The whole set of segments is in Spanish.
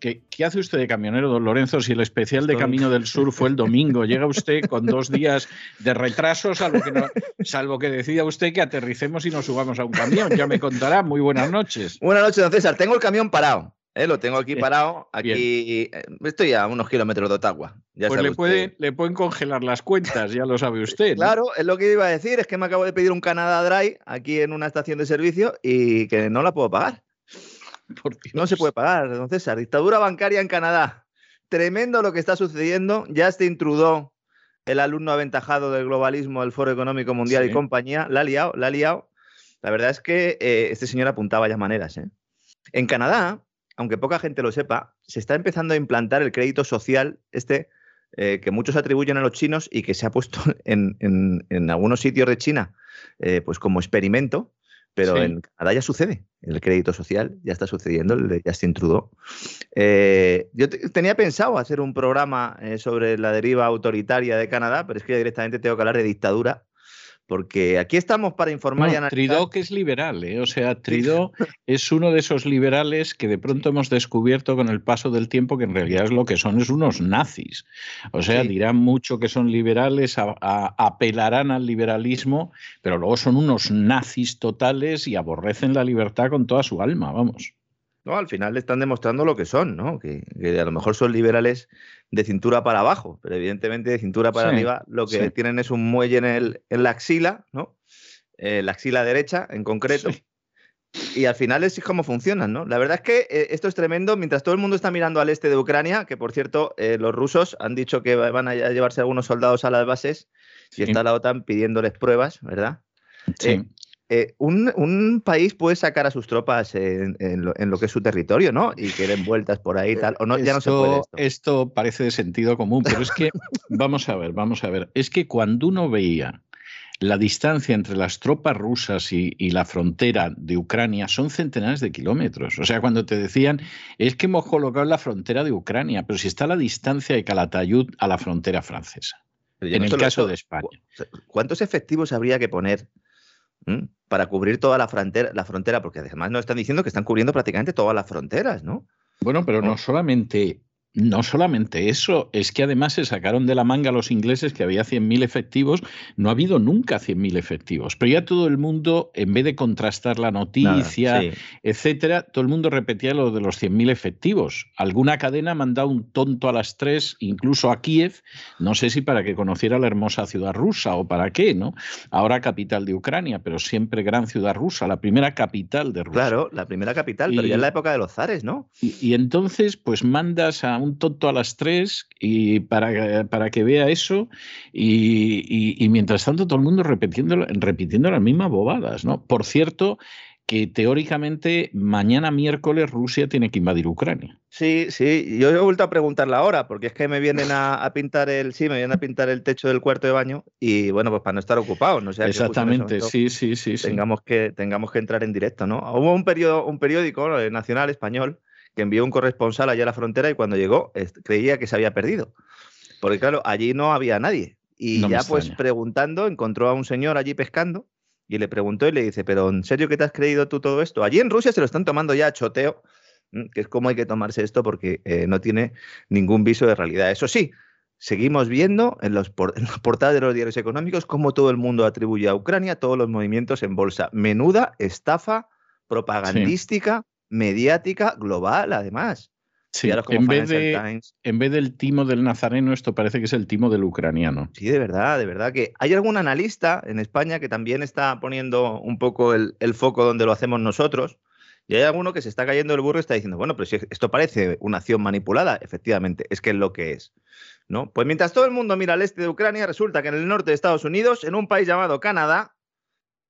¿Qué, ¿Qué, hace usted de camionero, don Lorenzo, si el especial de Camino del Sur fue el domingo? Llega usted con dos días de retraso, salvo que, no, salvo que decida usted que aterricemos y nos subamos a un camión. Ya me contará. Muy buenas noches. Buenas noches, don César. Tengo el camión parado. ¿eh? Lo tengo aquí parado. Aquí Bien. estoy a unos kilómetros de Ottawa. Ya pues le, puede, le, pueden congelar las cuentas, ya lo sabe usted. ¿no? Claro, es lo que iba a decir. Es que me acabo de pedir un Canada Dry aquí en una estación de servicio y que no la puedo pagar. No se puede pagar, don César. Dictadura bancaria en Canadá. Tremendo lo que está sucediendo. Ya este Trudeau, el alumno aventajado del globalismo del Foro Económico Mundial sí. y compañía, la ha liado, la ha liado. La verdad es que eh, este señor apuntaba ya maneras. ¿eh? En Canadá, aunque poca gente lo sepa, se está empezando a implantar el crédito social, este eh, que muchos atribuyen a los chinos y que se ha puesto en, en, en algunos sitios de China eh, pues como experimento pero sí. en Canadá ya sucede. El crédito social ya está sucediendo, el de Justin Trudeau. Eh, yo tenía pensado hacer un programa eh, sobre la deriva autoritaria de Canadá, pero es que directamente tengo que hablar de dictadura porque aquí estamos para informar no, y analizar. Trudeau que es liberal, ¿eh? o sea, Trudeau es uno de esos liberales que de pronto hemos descubierto con el paso del tiempo que en realidad es lo que son, es unos nazis. O sea, sí. dirán mucho que son liberales, a, a, apelarán al liberalismo, pero luego son unos nazis totales y aborrecen la libertad con toda su alma, vamos. No, al final le están demostrando lo que son, ¿no? Que, que, a lo mejor son liberales de cintura para abajo, pero evidentemente de cintura para sí, arriba lo que sí. tienen es un muelle en, el, en la axila, ¿no? Eh, la axila derecha en concreto. Sí. Y al final es como funcionan, ¿no? La verdad es que eh, esto es tremendo. Mientras todo el mundo está mirando al este de Ucrania, que por cierto, eh, los rusos han dicho que van a llevarse algunos soldados a las bases y está la OTAN pidiéndoles pruebas, ¿verdad? Sí. Eh, un, un, país puede sacar a sus tropas en, en, lo, en, lo, que es su territorio, ¿no? Y que den vueltas por ahí y tal. O no, esto, ya no se puede esto. esto parece de sentido común, pero es que, vamos a ver, vamos a ver. Es que cuando uno veía la distancia entre las tropas rusas y, y, la frontera de Ucrania son centenares de kilómetros. O sea, cuando te decían, es que hemos colocado la frontera de Ucrania, pero si está la distancia de Calatayud a la frontera francesa. En el caso de España. ¿Cuántos efectivos habría que poner para cubrir toda la frontera, la frontera, porque además nos están diciendo que están cubriendo prácticamente todas las fronteras, ¿no? Bueno, pero no solamente no solamente eso, es que además se sacaron de la manga los ingleses que había 100.000 efectivos. No ha habido nunca 100.000 efectivos, pero ya todo el mundo, en vez de contrastar la noticia, Nada, sí. etcétera, todo el mundo repetía lo de los 100.000 efectivos. Alguna cadena ha mandado un tonto a las tres, incluso a Kiev, no sé si para que conociera la hermosa ciudad rusa o para qué, ¿no? Ahora capital de Ucrania, pero siempre gran ciudad rusa, la primera capital de Rusia. Claro, la primera capital, y, pero ya en la época de los zares, ¿no? Y, y entonces, pues mandas a un tonto a las tres y para, para que vea eso y, y, y, mientras tanto todo el mundo repitiendo, repitiendo las mismas bobadas, ¿no? Por cierto, que teóricamente mañana miércoles Rusia tiene que invadir Ucrania. Sí, sí, yo he vuelto a preguntar la hora, porque es que me vienen a, a, pintar el, sí, me vienen a pintar el techo del cuarto de baño y bueno, pues para no estar ocupados, no. Exactamente, sí, sí, sí, tengamos que tengamos que entrar en directo, ¿no? Hubo un periódico, un periódico eh, nacional español que envió un corresponsal allá a la frontera y cuando llegó creía que se había perdido. Porque claro, allí no había nadie. Y no ya pues preguntando, encontró a un señor allí pescando y le preguntó y le dice, pero ¿en serio que te has creído tú todo esto? Allí en Rusia se lo están tomando ya a choteo, que es como hay que tomarse esto porque eh, no tiene ningún viso de realidad. Eso sí, seguimos viendo en los, portadas de los diarios económicos cómo todo el mundo atribuye a Ucrania todos los movimientos en bolsa. Menuda estafa propagandística, mediática, global, además. Sí, en vez, de, en vez del timo del nazareno, esto parece que es el timo del ucraniano. Sí, de verdad, de verdad que hay algún analista en España que también está poniendo un poco el, el foco donde lo hacemos nosotros. Y hay alguno que se está cayendo el burro y está diciendo, bueno, pero si esto parece una acción manipulada, efectivamente, es que es lo que es. ¿no? Pues mientras todo el mundo mira al este de Ucrania, resulta que en el norte de Estados Unidos, en un país llamado Canadá,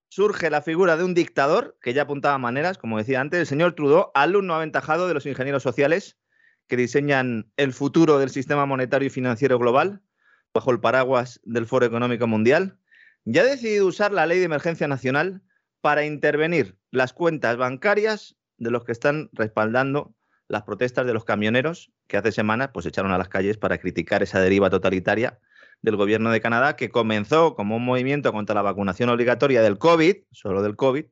surge la figura de un dictador que ya apuntaba maneras, como decía antes, el señor Trudeau, alumno aventajado de los ingenieros sociales que diseñan el futuro del sistema monetario y financiero global bajo el paraguas del Foro Económico Mundial, ya ha decidido usar la ley de emergencia nacional para intervenir las cuentas bancarias de los que están respaldando las protestas de los camioneros que hace semanas pues echaron a las calles para criticar esa deriva totalitaria del gobierno de Canadá que comenzó como un movimiento contra la vacunación obligatoria del COVID, solo del COVID,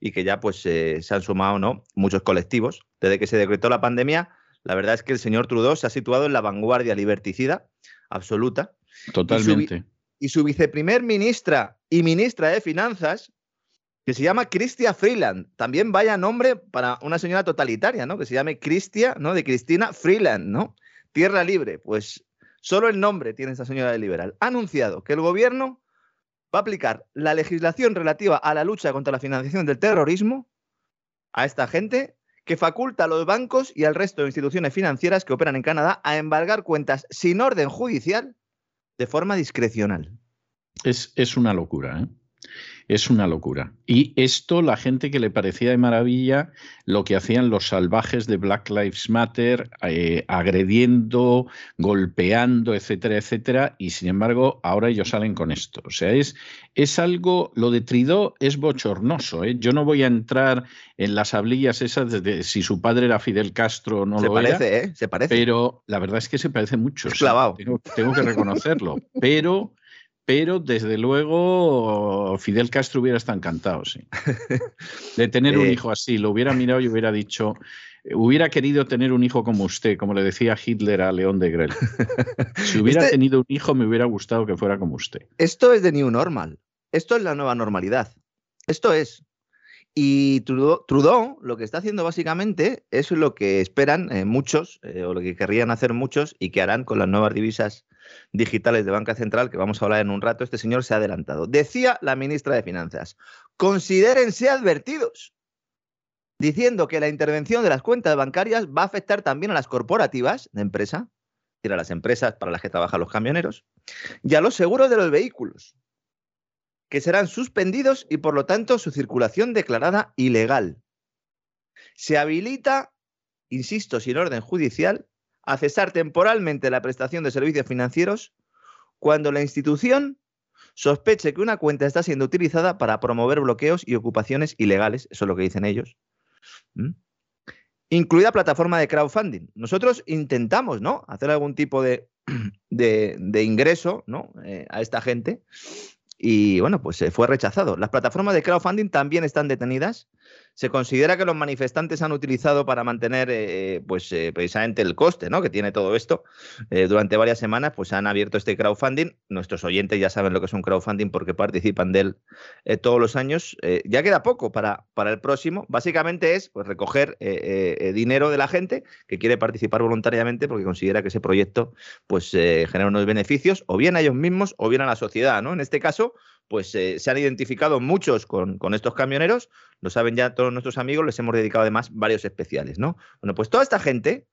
y que ya pues se han sumado no muchos colectivos desde que se decretó la pandemia. La verdad es que el señor Trudeau se ha situado en la vanguardia liberticida absoluta. Totalmente. Y su, y su viceprimer ministra y ministra de Finanzas que se llama Cristia Freeland. También vaya nombre para una señora totalitaria, ¿no? Que se llame Cristia, ¿no? De Cristina Freeland, ¿no? Tierra Libre. Pues solo el nombre tiene esa señora de liberal. Ha anunciado que el gobierno va a aplicar la legislación relativa a la lucha contra la financiación del terrorismo a esta gente que faculta a los bancos y al resto de instituciones financieras que operan en Canadá a embargar cuentas sin orden judicial de forma discrecional. Es, es una locura, ¿eh? Es una locura. Y esto, la gente que le parecía de maravilla lo que hacían los salvajes de Black Lives Matter, eh, agrediendo, golpeando, etcétera, etcétera, y sin embargo, ahora ellos salen con esto. O sea, es, es algo, lo de Tridó es bochornoso. ¿eh? Yo no voy a entrar en las hablillas esas de si su padre era Fidel Castro o no se lo parece, ¿eh? Se parece. Pero la verdad es que se parece mucho. Es clavado. tengo que reconocerlo. Pero pero desde luego Fidel Castro hubiera estado encantado, sí. De tener un eh. hijo así, lo hubiera mirado y hubiera dicho, hubiera querido tener un hijo como usted, como le decía Hitler a León de Grel. Si hubiera este tenido un hijo, me hubiera gustado que fuera como usted. Esto es de New Normal. Esto es la nueva normalidad. Esto es. Y Trudeau, lo que está haciendo básicamente es lo que esperan eh, muchos, eh, o lo que querrían hacer muchos, y que harán con las nuevas divisas digitales de Banca Central, que vamos a hablar en un rato. Este señor se ha adelantado. Decía la ministra de Finanzas, considérense advertidos, diciendo que la intervención de las cuentas bancarias va a afectar también a las corporativas de empresa, es decir, a las empresas para las que trabajan los camioneros, y a los seguros de los vehículos que serán suspendidos y por lo tanto su circulación declarada ilegal. Se habilita, insisto, sin orden judicial, a cesar temporalmente la prestación de servicios financieros cuando la institución sospeche que una cuenta está siendo utilizada para promover bloqueos y ocupaciones ilegales, eso es lo que dicen ellos. Incluida plataforma de crowdfunding. Nosotros intentamos, ¿no? Hacer algún tipo de, de, ingreso, ¿no? Eh, a esta gente y bueno, pues se fue rechazado. Las plataformas de crowdfunding también están detenidas se considera que los manifestantes han utilizado para mantener eh, pues, eh, precisamente el coste ¿no? que tiene todo esto. Eh, durante varias semanas pues, han abierto este crowdfunding. Nuestros oyentes ya saben lo que es un crowdfunding porque participan de él todos los años. ya queda poco para, para el próximo. Básicamente es pues, recoger dinero de la gente que quiere participar voluntariamente porque considera que ese proyecto pues, genera unos beneficios o bien a ellos mismos o bien a la sociedad. ¿no? En este caso, pues se han identificado muchos con, con estos camioneros, lo saben ya todos nuestros amigos, les hemos dedicado además varios especiales, ¿no? Bueno, pues toda esta gente,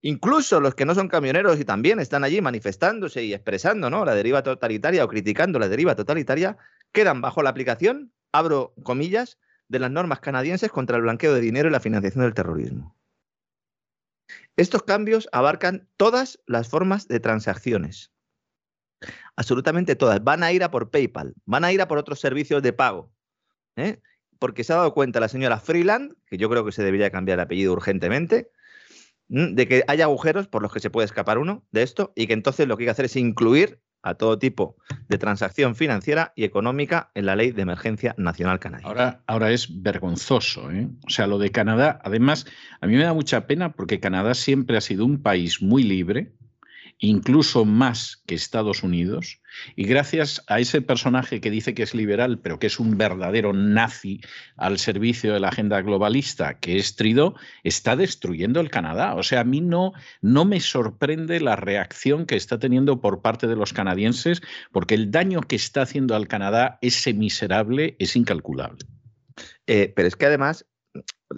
incluso los que no son camioneros y también están allí manifestándose y expresando, ¿no? La deriva totalitaria o criticando la deriva totalitaria, quedan bajo la aplicación, abro comillas, de las normas canadienses contra el blanqueo de dinero y la financiación del terrorismo. Estos cambios abarcan todas las formas de transacciones. Absolutamente todas. Van a ir a por PayPal, van a ir a por otros servicios de pago. ¿eh? porque se ha dado cuenta la señora Freeland, que yo creo que se debería cambiar el apellido urgentemente, de que hay agujeros por los que se puede escapar uno de esto y que entonces lo que hay que hacer es incluir a todo tipo de transacción financiera y económica en la ley de emergencia nacional canadiense. Ahora, ahora es vergonzoso. ¿eh? O sea, lo de Canadá, además, a mí me da mucha pena porque Canadá siempre ha sido un país muy libre incluso más que Estados Unidos, y gracias a ese personaje que dice que es liberal, pero que es un verdadero nazi al servicio de la agenda globalista, que es Trudeau, está destruyendo el Canadá. O sea, a mí no, no me sorprende la reacción que está teniendo por parte de los canadienses, porque el daño que está haciendo al Canadá, ese miserable, es incalculable. Eh, pero es que además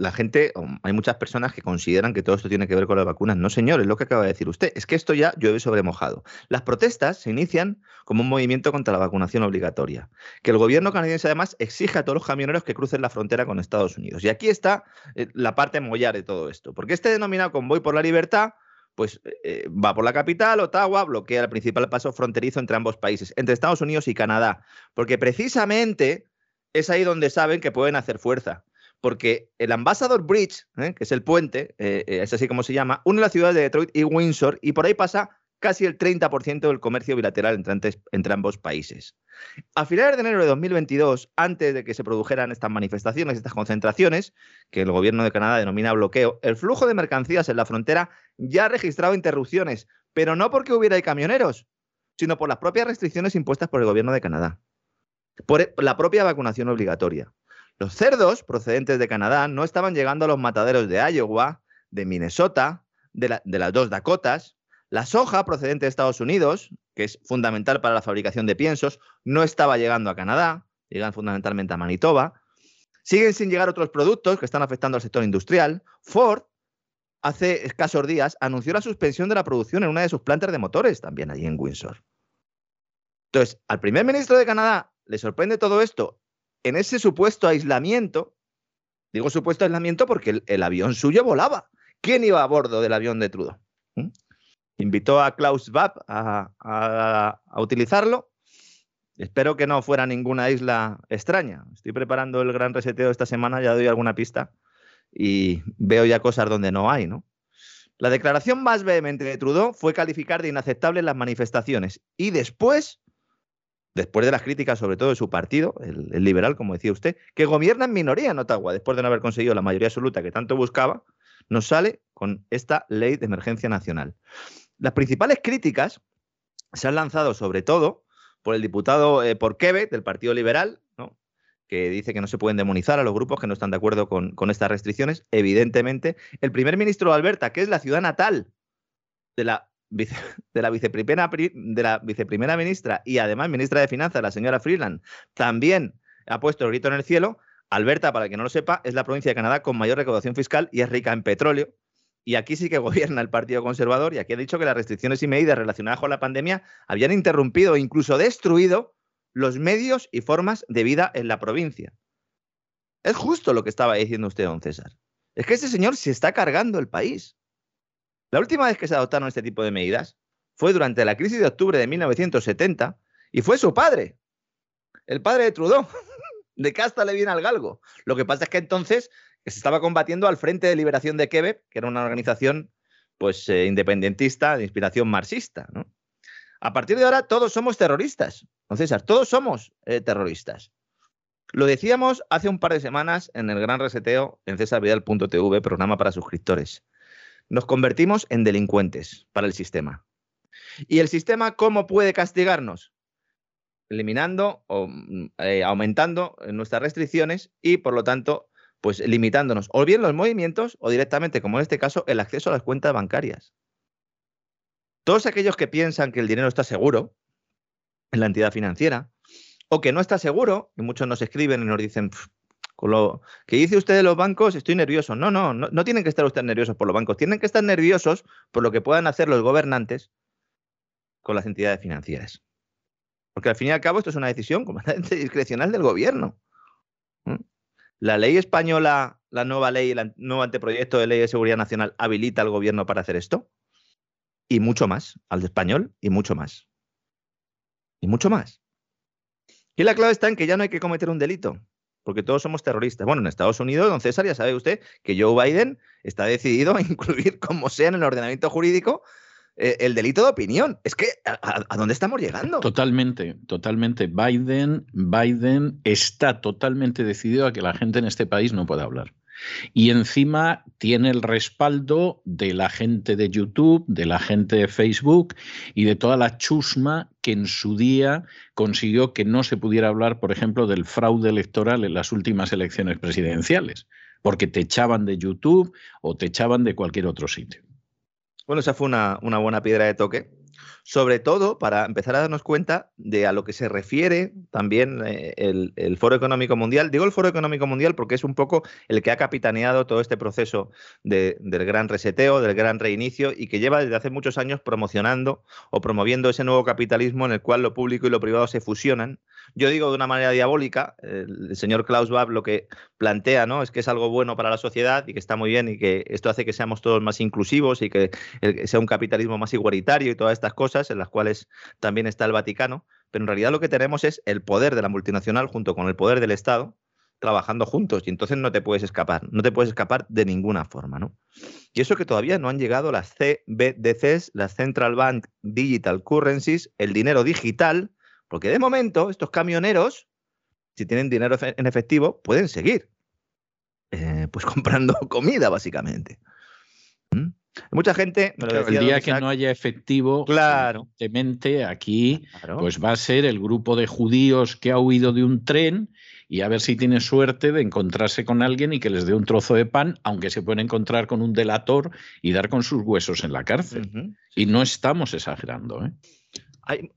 la gente, hay muchas personas que consideran que todo esto tiene que ver con las vacunas. No, señor, es lo que acaba de decir usted. Es que esto ya llueve sobre mojado. Las protestas se inician como un movimiento contra la vacunación obligatoria, que el gobierno canadiense además exige a todos los camioneros que crucen la frontera con Estados Unidos. Y aquí está eh, la parte mollar de todo esto, porque este denominado convoy por la libertad pues eh, va por la capital, Ottawa, bloquea el principal paso fronterizo entre ambos países, entre Estados Unidos y Canadá, porque precisamente es ahí donde saben que pueden hacer fuerza porque el Ambassador Bridge, ¿eh? que es el puente, eh, eh, es así como se llama, une las ciudades de Detroit y Windsor y por ahí pasa casi el 30% del comercio bilateral entre, entre, ambos países. A finales de enero de 2022, antes de que se produjeran estas manifestaciones, estas concentraciones, que el gobierno de Canadá denomina bloqueo, el flujo de mercancías en la frontera ya ha registrado interrupciones, pero no porque hubiera camioneros, sino por las propias restricciones impuestas por el gobierno de Canadá, por la propia vacunación obligatoria. Los cerdos procedentes de Canadá no estaban llegando a los mataderos de Iowa, de Minnesota, de, las dos Dakotas. La soja procedente de Estados Unidos, que es fundamental para la fabricación de piensos, no estaba llegando a Canadá, llegan fundamentalmente a Manitoba. Siguen sin llegar otros productos que están afectando al sector industrial. Ford, hace escasos días, anunció la suspensión de la producción en una de sus plantas de motores, también allí en Windsor. Entonces, al primer ministro de Canadá le sorprende todo esto en ese supuesto aislamiento, digo supuesto aislamiento porque el, avión suyo volaba. ¿Quién iba a bordo del avión de Trudeau? ¿Mm? Invitó a Klaus Schwab a, utilizarlo. Espero que no fuera ninguna isla extraña. Estoy preparando el gran reseteo esta semana, ya doy alguna pista y veo ya cosas donde no hay, ¿no? La declaración más vehemente de Trudeau fue calificar de inaceptables las manifestaciones y después después de las críticas sobre todo de su partido, el, liberal, como decía usted, que gobierna en minoría en Ottawa, después de no haber conseguido la mayoría absoluta que tanto buscaba, nos sale con esta ley de emergencia nacional. Las principales críticas se han lanzado sobre todo por el diputado eh, por Quebec del Partido Liberal, que dice que no se pueden demonizar a los grupos que no están de acuerdo con, con estas restricciones. Evidentemente, el primer ministro de Alberta, que es la ciudad natal de la de la, viceprimera, de la viceprimera ministra y además ministra de Finanzas, la señora Freeland, también ha puesto el grito en el cielo. Alberta, para el que no lo sepa, es la provincia de Canadá con mayor recaudación fiscal y es rica en petróleo. Y aquí sí que gobierna el Partido Conservador y aquí ha dicho que las restricciones y medidas relacionadas con la pandemia habían interrumpido e incluso destruido los medios y formas de vida en la provincia. Es justo lo que estaba diciendo usted, don César. Es que ese señor se está cargando el país. La última vez que se adoptaron este tipo de medidas fue durante la crisis de octubre de 1970 y fue su padre, el padre de Trudeau. De casta le viene al galgo. Lo que pasa es que entonces se estaba combatiendo al Frente de Liberación de Quebec, que era una organización pues eh, independentista de inspiración marxista. A partir de ahora todos somos terroristas. Don César, todos somos eh, terroristas. Lo decíamos hace un par de semanas en el gran reseteo en cesarvidal.tv, programa para suscriptores nos convertimos en delincuentes para el sistema. ¿Y el sistema cómo puede castigarnos? Eliminando o mm, eh, aumentando nuestras restricciones y, por lo tanto, pues limitándonos o bien los movimientos o directamente, como en este caso, el acceso a las cuentas bancarias. Todos aquellos que piensan que el dinero está seguro en la entidad financiera o que no está seguro, y muchos nos escriben y nos dicen, con lo que dice usted de los bancos, estoy nervioso. No, no, no, tienen que estar ustedes nerviosos por los bancos, tienen que estar nerviosos por lo que puedan hacer los gobernantes con las entidades financieras. Porque al fin y al cabo esto es una decisión completamente discrecional del gobierno. La ley española, la nueva ley, el nuevo anteproyecto de ley de seguridad nacional habilita al gobierno para hacer esto. Y mucho más, al español y mucho más. Y mucho más. Y la clave está en que ya no hay que cometer un delito porque todos somos terroristas. Bueno, en Estados Unidos, don César, ya sabe usted que Joe Biden está decidido a incluir, como sea en el ordenamiento jurídico, eh, el delito de opinión. Es que, ¿a, dónde estamos llegando? Totalmente, totalmente. Biden, Biden está totalmente decidido a que la gente en este país no pueda hablar. Y encima tiene el respaldo de la gente de YouTube, de la gente de Facebook y de toda la chusma que en su día consiguió que no se pudiera hablar, por ejemplo, del fraude electoral en las últimas elecciones presidenciales, porque te echaban de YouTube o te echaban de cualquier otro sitio. Bueno, esa fue una, una buena piedra de toque sobre todo para empezar a darnos cuenta de a lo que se refiere también eh, el, Foro Económico Mundial. Digo el Foro Económico Mundial porque es un poco el que ha capitaneado todo este proceso del gran reseteo, del gran reinicio y que lleva desde hace muchos años promocionando o promoviendo ese nuevo capitalismo en el cual lo público y lo privado se fusionan. Yo digo de una manera diabólica, el señor Klaus Schwab lo que plantea ¿no? es que es algo bueno para la sociedad y que está muy bien y que esto hace que seamos todos más inclusivos y que sea un capitalismo más igualitario y todas estas cosas en las cuales también está el Vaticano, pero en realidad lo que tenemos es el poder de la multinacional junto con el poder del Estado trabajando juntos y entonces no te puedes escapar, no te puedes escapar de ninguna forma, ¿no? Y eso que todavía no han llegado las CBDCs, las Central Bank Digital Currencies, el dinero digital, porque de momento estos camioneros, si tienen dinero en efectivo, pueden seguir eh, pues comprando comida, básicamente. ¿Mm? Mucha gente el día que no haya efectivo, claro. evidentemente aquí pues va a ser el grupo de judíos que ha huido de un tren y a ver si tiene suerte de encontrarse con alguien y que les dé un trozo de pan, aunque se pueden encontrar con un delator y dar con sus huesos en la cárcel. Y no estamos exagerando. ¿eh?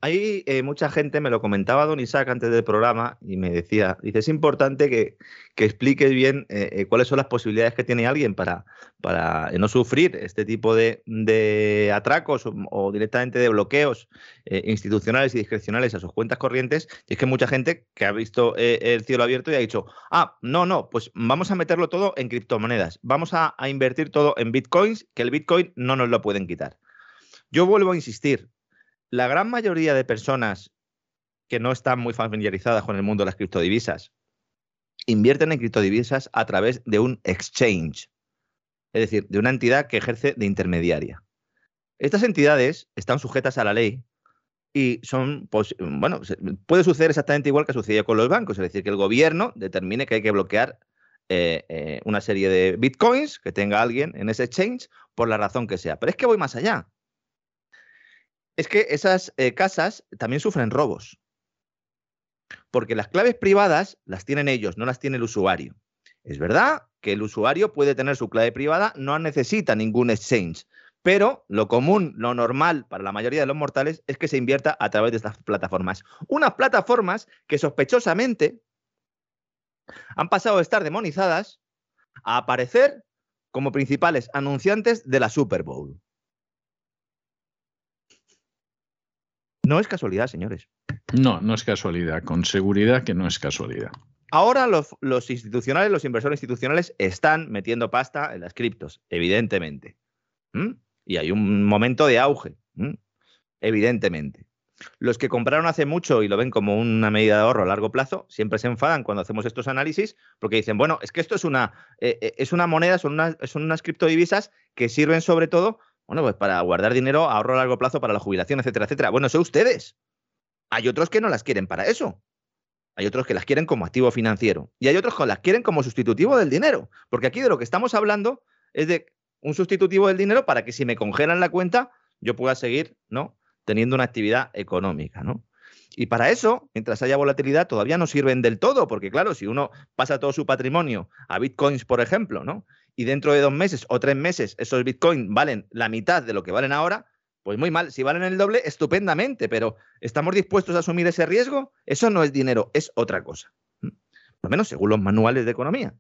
Hay, eh, mucha gente, me lo comentaba Don Isaac antes del programa y me decía, dice, es importante que, que expliques bien eh, eh, cuáles son las posibilidades que tiene alguien para, para no sufrir este tipo de, atracos o, directamente de bloqueos institucionales y discrecionales a sus cuentas corrientes. Y es que mucha gente que ha visto el cielo abierto y ha dicho, ah, no, no, pues vamos a meterlo todo en criptomonedas, vamos a invertir todo en bitcoins, que el bitcoin no nos lo pueden quitar. Yo vuelvo a insistir, la gran mayoría de personas que no están muy familiarizadas con el mundo de las criptodivisas invierten en criptodivisas a través de un exchange, es decir, de una entidad que ejerce de intermediaria. Estas entidades están sujetas a la ley y son, bueno, puede suceder exactamente igual que sucedió con los bancos, es decir, que el gobierno determine que hay que bloquear eh, eh, una serie de bitcoins que tenga alguien en ese exchange por la razón que sea. Pero es que voy más allá es que esas eh, casas también sufren robos. Porque las claves privadas las tienen ellos, no las tiene el usuario. Es verdad que el usuario puede tener su clave privada, no necesita ningún exchange, pero lo común, lo normal para la mayoría de los mortales es que se invierta a través de estas plataformas. Unas plataformas que sospechosamente han pasado de estar demonizadas a aparecer como principales anunciantes de la Super Bowl. No es casualidad, señores. No, no es casualidad. Con seguridad que no es casualidad. Ahora los, institucionales, los inversores institucionales están metiendo pasta en las criptos, evidentemente. Y hay un momento de auge, evidentemente. Los que compraron hace mucho y lo ven como una medida de ahorro a largo plazo, siempre se enfadan cuando hacemos estos análisis porque dicen, bueno, es que esto es una, eh, eh, es una moneda, son unas, son unas criptodivisas que sirven sobre todo bueno, pues para guardar dinero, ahorro a largo plazo para la jubilación, etcétera, etcétera. Bueno, son ustedes. Hay otros que no las quieren para eso. Hay otros que las quieren como activo financiero. Y hay otros que las quieren como sustitutivo del dinero. Porque aquí de lo que estamos hablando es de un sustitutivo del dinero para que si me congelan la cuenta, yo pueda seguir, ¿no? Teniendo una actividad económica, ¿no? Y para eso, mientras haya volatilidad, todavía no sirven del todo, porque claro, si uno pasa todo su patrimonio a bitcoins, por ejemplo, ¿no? Y dentro de dos meses o tres meses esos Bitcoin valen la mitad de lo que valen ahora, pues muy mal. Si valen el doble, estupendamente, pero ¿estamos dispuestos a asumir ese riesgo? Eso no es dinero, es otra cosa. Por lo menos según los manuales de economía.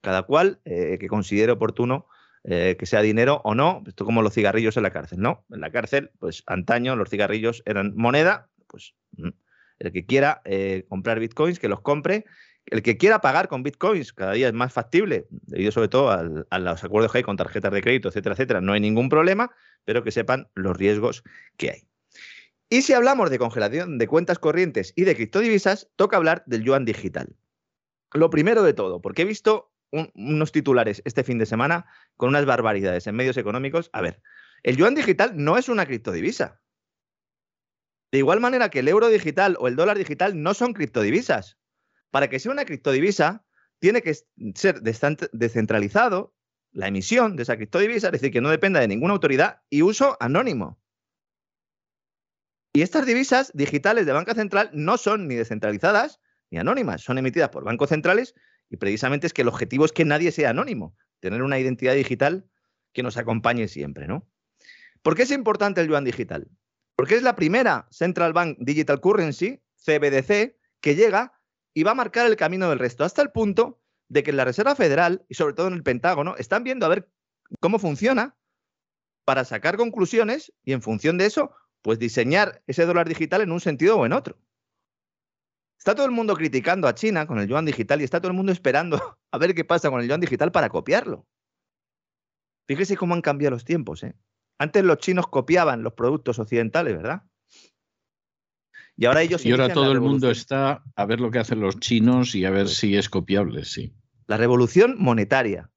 Cada cual eh, que considere oportuno eh, que sea dinero o no, esto como los cigarrillos en la cárcel, ¿no? En la cárcel, pues antaño los cigarrillos eran moneda, pues el que quiera eh, comprar bitcoins, que los compre el que quiera pagar con bitcoins cada día es más factible, debido sobre todo a los acuerdos que hay con tarjetas de crédito, etcétera, etcétera. No hay ningún problema, pero que sepan los riesgos que hay. Y si hablamos de congelación de cuentas corrientes y de criptodivisas, toca hablar del yuan digital. Lo primero de todo, porque he visto unos titulares este fin de semana con unas barbaridades en medios económicos. A ver, el yuan digital no es una criptodivisa. De igual manera que el euro digital o el dólar digital no son criptodivisas. Para que sea una criptodivisa, tiene que ser descentralizado la emisión de esa criptodivisa, es decir, que no dependa de ninguna autoridad y uso anónimo. Y estas divisas digitales de banca central no son ni descentralizadas ni anónimas, son emitidas por bancos centrales y precisamente es que el objetivo es que nadie sea anónimo, tener una identidad digital que nos acompañe siempre, ¿no? ¿Por qué es importante el yuan digital? Porque es la primera Central Bank Digital Currency, CBDC, que llega y va a marcar el camino del resto, hasta el punto de que en la Reserva Federal y sobre todo en el Pentágono están viendo a ver cómo funciona para sacar conclusiones y en función de eso, pues diseñar ese dólar digital en un sentido o en otro. Está todo el mundo criticando a China con el yuan digital y está todo el mundo esperando a ver qué pasa con el yuan digital para copiarlo. Fíjese cómo han cambiado los tiempos. ¿eh? Antes los chinos copiaban los productos occidentales, ¿verdad? Y ahora ellos. Y ahora todo el mundo está a ver lo que hacen los chinos y a ver si es copiable, sí. La revolución monetaria.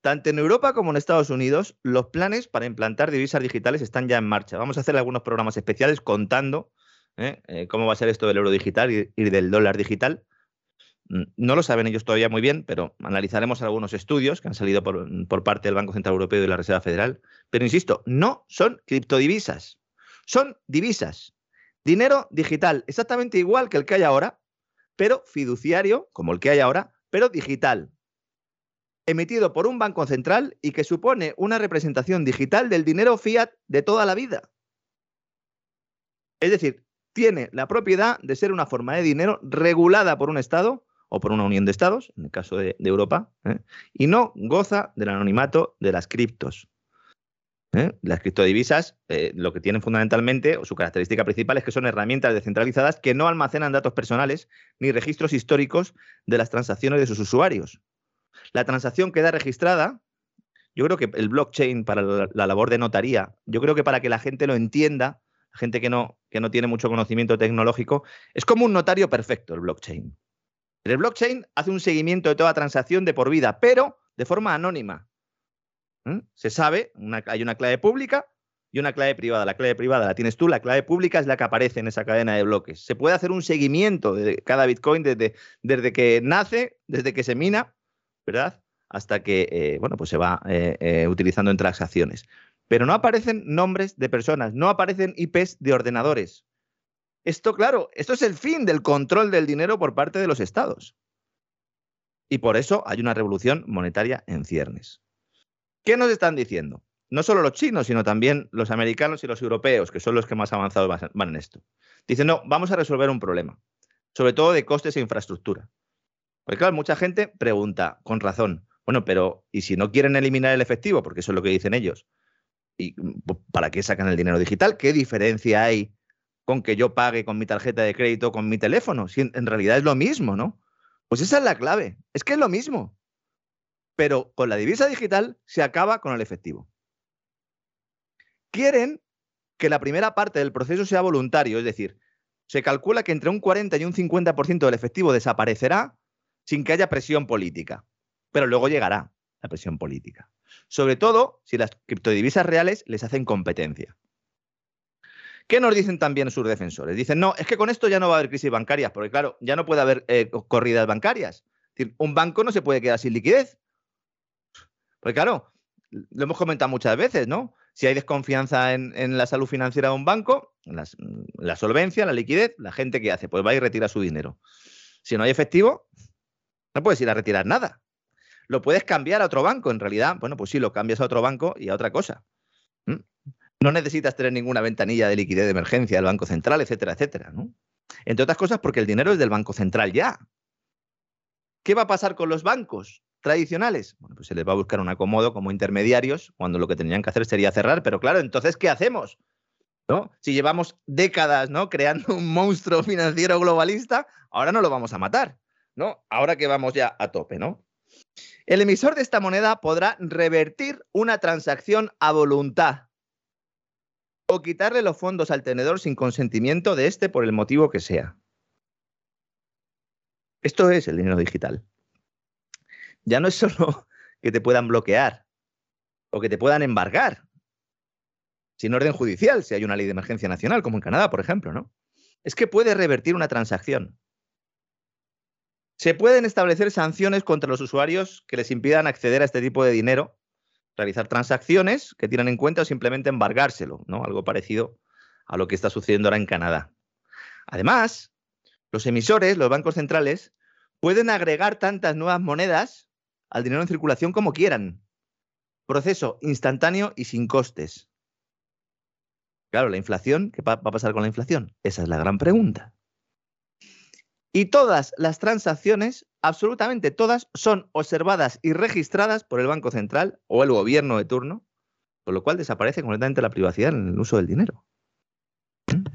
Tanto en Europa como en Estados Unidos, los planes para implantar divisas digitales están ya en marcha. Vamos a hacer algunos programas especiales contando ¿eh? Eh, cómo va a ser esto del euro digital y, del dólar digital. Mm, no lo saben ellos todavía muy bien, pero analizaremos algunos estudios que han salido por, por parte del Banco Central Europeo y de la Reserva Federal. Pero insisto, no son criptodivisas, son divisas. Dinero digital, exactamente igual que el que hay ahora, pero fiduciario, como el que hay ahora, pero digital. Emitido por un banco central y que supone una representación digital del dinero fiat de toda la vida. Es decir, tiene la propiedad de ser una forma de dinero regulada por un Estado o por una unión de Estados, en el caso de, Europa, ¿eh? y no goza del anonimato de las criptos. ¿Eh? Las criptodivisas eh, lo que tienen fundamentalmente, o su característica principal, es que son herramientas descentralizadas que no almacenan datos personales ni registros históricos de las transacciones de sus usuarios. La transacción queda registrada. Yo creo que el blockchain para la, labor de notaría, yo creo que para que la gente lo entienda, gente que no, que no tiene mucho conocimiento tecnológico, es como un notario perfecto el blockchain. El blockchain hace un seguimiento de toda transacción de por vida, pero de forma anónima. Se sabe, hay una clave pública y una clave privada. La clave privada la tienes tú, la clave pública es la que aparece en esa cadena de bloques. Se puede hacer un seguimiento de cada Bitcoin desde, desde que nace, desde que se mina, ¿verdad? Hasta que, eh, bueno, pues se va eh, eh, utilizando en transacciones. Pero no aparecen nombres de personas, no aparecen IPs de ordenadores. Esto, claro, esto es el fin del control del dinero por parte de los estados. Y por eso hay una revolución monetaria en ciernes. ¿Qué nos están diciendo? No solo los chinos, sino también los americanos y los europeos, que son los que más avanzados van en esto. Dicen, no, vamos a resolver un problema, sobre todo de costes e infraestructura. Porque claro, mucha gente pregunta, con razón, bueno, pero ¿y si no quieren eliminar el efectivo? Porque eso es lo que dicen ellos. ¿Y para qué sacan el dinero digital? ¿Qué diferencia hay con que yo pague con mi tarjeta de crédito, con mi teléfono? Si en realidad es lo mismo, ¿no? Pues esa es la clave. Es que es lo mismo pero con la divisa digital se acaba con el efectivo. Quieren que la primera parte del proceso sea voluntario, es decir, se calcula que entre un 40 y un 50% del efectivo desaparecerá sin que haya presión política, pero luego llegará la presión política. Sobre todo si las criptodivisas reales les hacen competencia. ¿Qué nos dicen también sus defensores? Dicen, no, es que con esto ya no va a haber crisis bancarias, porque claro, ya no puede haber eh, corridas bancarias. Es decir, un banco no se puede quedar sin liquidez. Porque claro, lo hemos comentado muchas veces, ¿no? Si hay desconfianza en, la salud financiera de un banco, la solvencia, la liquidez, la gente que hace, pues va y retira su dinero. Si no hay efectivo, no puedes ir a retirar nada. Lo puedes cambiar a otro banco, en realidad, bueno, pues sí, lo cambias a otro banco y a otra cosa. No necesitas tener ninguna ventanilla de liquidez de emergencia del Banco Central, etcétera, etcétera. Entre otras cosas porque el dinero es del Banco Central ya. ¿Qué va a pasar con los bancos? Tradicionales? Bueno, pues se les va a buscar un acomodo como intermediarios, cuando lo que tendrían que hacer sería cerrar, pero claro, entonces, ¿qué hacemos? ¿No? Si llevamos décadas ¿no? creando un monstruo financiero globalista, ahora no lo vamos a matar, ¿no? Ahora que vamos ya a tope, ¿no? El emisor de esta moneda podrá revertir una transacción a voluntad o quitarle los fondos al tenedor sin consentimiento de este por el motivo que sea. Esto es el dinero digital ya no es solo que te puedan bloquear o que te puedan embargar, sin orden judicial, si hay una ley de emergencia nacional, como en Canadá, por ejemplo, ¿no? Es que puede revertir una transacción. Se pueden establecer sanciones contra los usuarios que les impidan acceder a este tipo de dinero, realizar transacciones que tienen en cuenta o simplemente embargárselo, ¿no? Algo parecido a lo que está sucediendo ahora en Canadá. Además, los emisores, los bancos centrales, pueden agregar tantas nuevas monedas al dinero en circulación como quieran. Proceso instantáneo y sin costes. Claro, la inflación, ¿qué va a pasar con la inflación? Esa es la gran pregunta. Y todas las transacciones, absolutamente todas, son observadas y registradas por el Banco Central o el gobierno de turno, con lo cual desaparece completamente la privacidad en el uso del dinero.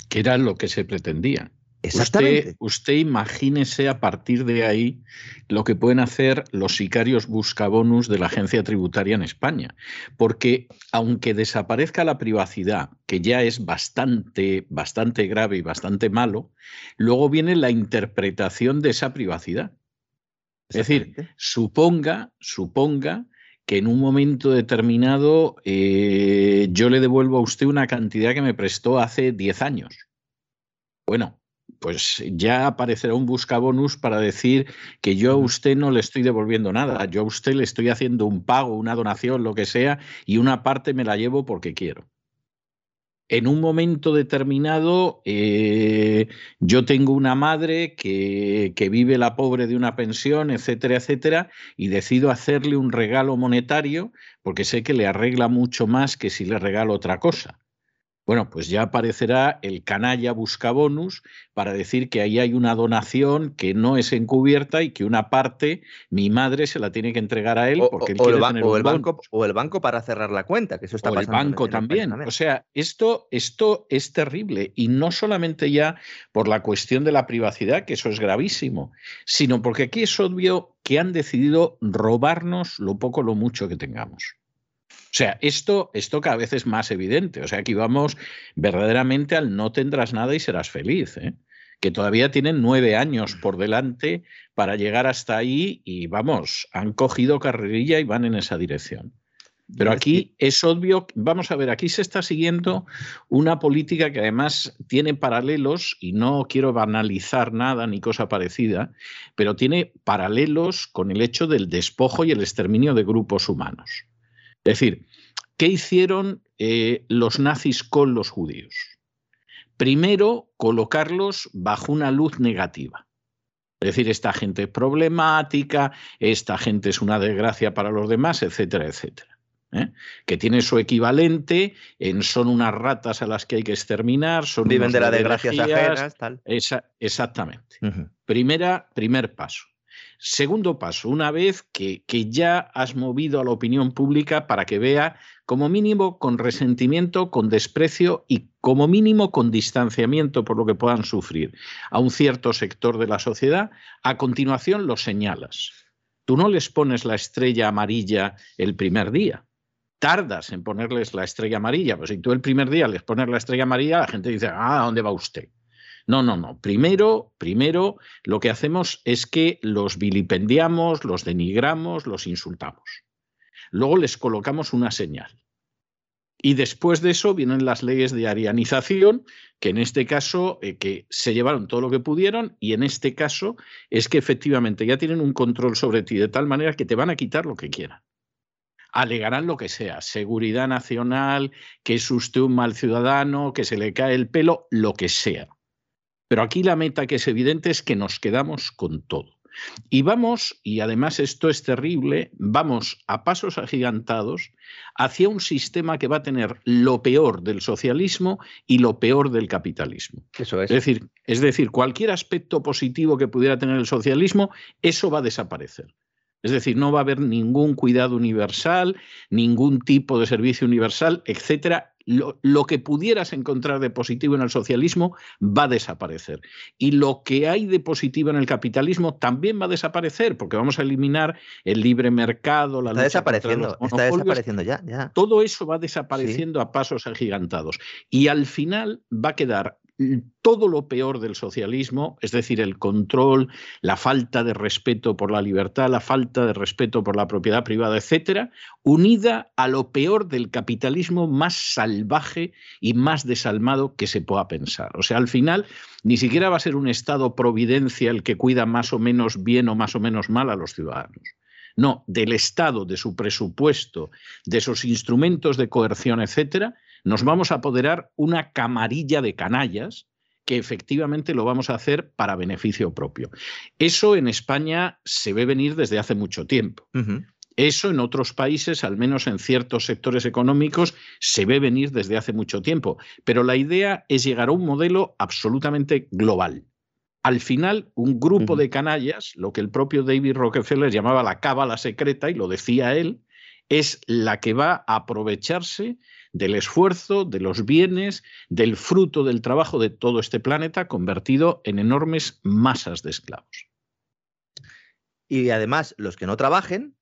Que era lo que se pretendía. Usted, usted, imagínese a partir de ahí lo que pueden hacer los sicarios buscabonus de la agencia tributaria en España. Porque aunque desaparezca la privacidad, que ya es bastante, bastante grave y bastante malo, luego viene la interpretación de esa privacidad. Es decir, suponga, suponga que en un momento determinado eh, yo le devuelvo a usted una cantidad que me prestó hace 10 años. Bueno, pues ya aparecerá un buscabonus para decir que yo a usted no le estoy devolviendo nada, yo a usted le estoy haciendo un pago, una donación, lo que sea, y una parte me la llevo porque quiero. En un momento determinado, eh, yo tengo una madre que, que vive la pobre de una pensión, etcétera, etcétera, y decido hacerle un regalo monetario porque sé que le arregla mucho más que si le regalo otra cosa. Bueno, pues ya aparecerá el canalla buscabonus para decir que ahí hay una donación que no es encubierta y que una parte mi madre se la tiene que entregar a él porque o, él quiere el, el banco o el banco para cerrar la cuenta, que eso está o pasando. El banco también. O sea, esto, esto es terrible y no solamente ya por la cuestión de la privacidad, que eso es gravísimo, sino porque aquí es obvio que han decidido robarnos lo poco, lo mucho que tengamos. O sea, esto, esto cada vez es más evidente. O sea, aquí vamos verdaderamente al no tendrás nada y serás feliz. ¿eh? Que todavía tienen nueve años por delante para llegar hasta ahí y vamos, han cogido carrerilla y van en esa dirección. Pero aquí es obvio, vamos a ver, aquí se está siguiendo una política que además tiene paralelos, y no quiero banalizar nada ni cosa parecida, pero tiene paralelos con el hecho del despojo y el exterminio de grupos humanos. Es decir, ¿qué hicieron eh, los nazis con los judíos? Primero, colocarlos bajo una luz negativa. Es decir, esta gente es problemática, esta gente es una desgracia para los demás, etcétera, etcétera. ¿eh? Que tiene su equivalente en son unas ratas a las que hay que exterminar, son viven de la desgracia ajenas, tal. exactamente. Primera, primer paso. Segundo paso, una vez que, ya has movido a la opinión pública para que vea, como mínimo, con resentimiento, con desprecio y como mínimo con distanciamiento por lo que puedan sufrir a un cierto sector de la sociedad, a continuación lo señalas. Tú no les pones la estrella amarilla el primer día. Tardas en ponerles la estrella amarilla, pues si tú el primer día les pones la estrella amarilla, la gente dice, ah, ¿a dónde va usted? No, no, no. Primero, primero lo que hacemos es que los vilipendiamos, los denigramos, los insultamos. Luego les colocamos una señal. Y después de eso vienen las leyes de arianización, que en este caso eh, que se llevaron todo lo que pudieron y en este caso es que efectivamente ya tienen un control sobre ti de tal manera que te van a quitar lo que quieran. Alegarán lo que sea, seguridad nacional, que es usted un mal ciudadano, que se le cae el pelo, lo que sea. Pero aquí la meta que es evidente es que nos quedamos con todo. Y vamos, y además esto es terrible, vamos a pasos agigantados hacia un sistema que va a tener lo peor del socialismo y lo peor del capitalismo. Eso es. Es decir, es decir, cualquier aspecto positivo que pudiera tener el socialismo, eso va a desaparecer. Es decir, no va a haber ningún cuidado universal, ningún tipo de servicio universal, etcétera, lo, que pudieras encontrar de positivo en el socialismo va a desaparecer. Y lo que hay de positivo en el capitalismo también va a desaparecer, porque vamos a eliminar el libre mercado, la está desapareciendo, está desapareciendo ya, Todo eso va desapareciendo a pasos agigantados. Y al final va a quedar todo lo peor del socialismo, es decir, el control, la falta de respeto por la libertad, la falta de respeto por la propiedad privada, etcétera, unida a lo peor del capitalismo más salvaje y más desalmado que se pueda pensar. O sea, al final ni siquiera va a ser un Estado providencia el que cuida más o menos bien o más o menos mal a los ciudadanos. No, del Estado, de su presupuesto, de sus instrumentos de coerción, etcétera, nos vamos a apoderar una camarilla de canallas que efectivamente lo vamos a hacer para beneficio propio. Eso en España se ve venir desde hace mucho tiempo. Eso en otros países, al menos en ciertos sectores económicos, se ve venir desde hace mucho tiempo. Pero la idea es llegar a un modelo absolutamente global. Al final, un grupo de canallas, lo que el propio David Rockefeller llamaba la cábala secreta, y lo decía él, es la que va a aprovecharse del esfuerzo, de los bienes, del fruto del trabajo de todo este planeta convertido en enormes masas de esclavos. Y además, los que no trabajen,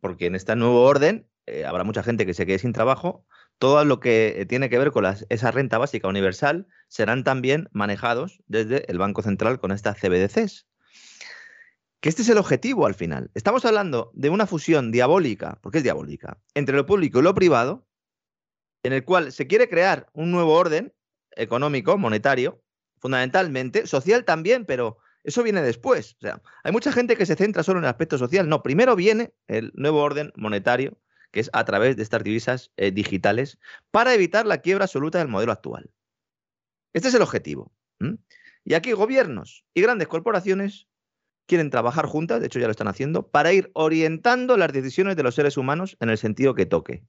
porque en este nuevo orden eh, habrá mucha gente que se quede sin trabajo, todo lo que tiene que ver con esa renta básica universal serán también manejados desde el Banco Central con estas CBDCs. Que este es el objetivo al final. Estamos hablando de una fusión diabólica, porque es diabólica, entre lo público y lo privado, en el cual se quiere crear un nuevo orden económico, monetario, fundamentalmente, social también, pero eso viene después. O sea, hay mucha gente que se centra solo en el aspecto social. No, primero viene el nuevo orden monetario, que es a través de estas divisas eh, digitales, para evitar la quiebra absoluta del modelo actual. Este es el objetivo. Y aquí gobiernos y grandes corporaciones quieren trabajar juntas, de hecho ya lo están haciendo, para ir orientando las decisiones de los seres humanos en el sentido que toque.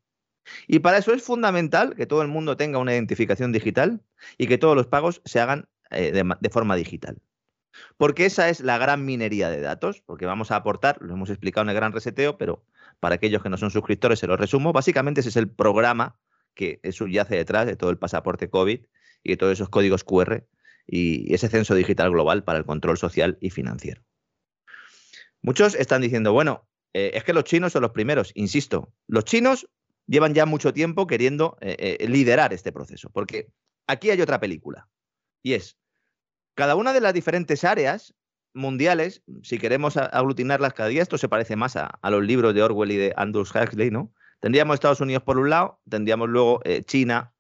Y para eso es fundamental que todo el mundo tenga una identificación digital y que todos los pagos se hagan eh, de, forma digital. Porque esa es la gran minería de datos, porque vamos a aportar, lo hemos explicado en el gran reseteo, pero para aquellos que no son suscriptores se lo resumo, básicamente ese es el programa que subyace detrás de todo el pasaporte COVID y de todos esos códigos QR y ese censo digital global para el control social y financiero. Muchos están diciendo, bueno, eh, es que los chinos son los primeros, insisto, los chinos llevan ya mucho tiempo queriendo eh, eh, liderar este proceso, porque aquí hay otra película, y es, cada una de las diferentes áreas mundiales, si queremos aglutinarlas cada día, esto se parece más a, los libros de Orwell y de Andrews Huxley, ¿no? Tendríamos Estados Unidos por un lado, tendríamos luego eh, China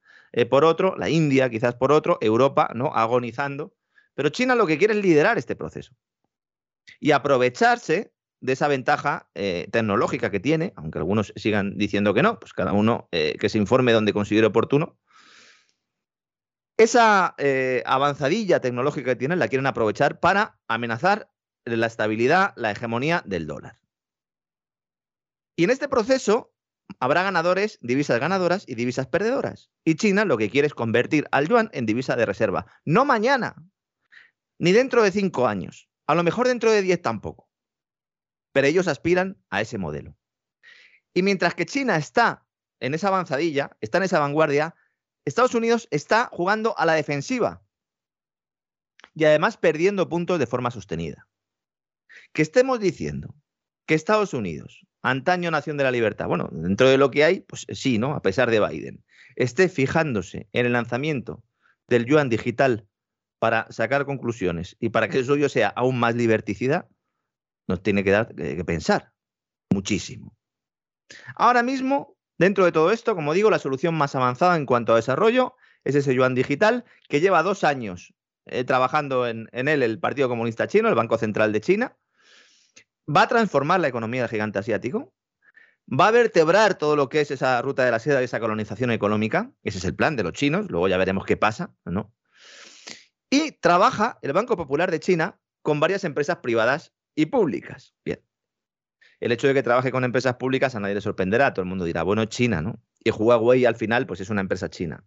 por otro, la India quizás por otro, Europa, ¿no? Agonizando. Pero China lo que quiere es liderar este proceso y aprovecharse de esa ventaja eh, tecnológica que tiene, aunque algunos sigan diciendo que no, pues cada uno eh, que se informe donde considere oportuno. Esa eh, avanzadilla tecnológica que tienen la quieren aprovechar para amenazar la estabilidad, la hegemonía del dólar. Y en este proceso habrá ganadores, divisas ganadoras y divisas perdedoras. Y China lo que quiere es convertir al yuan en divisa de reserva. No mañana, ni dentro de cinco años. A lo mejor dentro de diez tampoco pero ellos aspiran a ese modelo. Y mientras que China está en esa avanzadilla, está en esa vanguardia, Estados Unidos está jugando a la defensiva y además perdiendo puntos de forma sostenida. Que estemos diciendo que Estados Unidos, antaño nación de la libertad, bueno, dentro de lo que hay, pues sí, ¿no? A pesar de Biden, esté fijándose en el lanzamiento del yuan digital para sacar conclusiones y para que el suyo sea aún más liberticida, nos tiene que dar que pensar muchísimo. Ahora mismo, dentro de todo esto, como digo, la solución más avanzada en cuanto a desarrollo es ese yuan digital que lleva dos años eh, trabajando en, él el Partido Comunista Chino, el Banco Central de China. Va a transformar la economía del gigante asiático. Va a vertebrar todo lo que es esa ruta de la seda y esa colonización económica. Ese es el plan de los chinos. Luego ya veremos qué pasa, ¿no? Y trabaja el Banco Popular de China con varias empresas privadas y públicas. Bien. El hecho de que trabaje con empresas públicas a nadie le sorprenderá. Todo el mundo dirá, bueno, China, ¿no? Y Huawei al final, pues es una empresa china.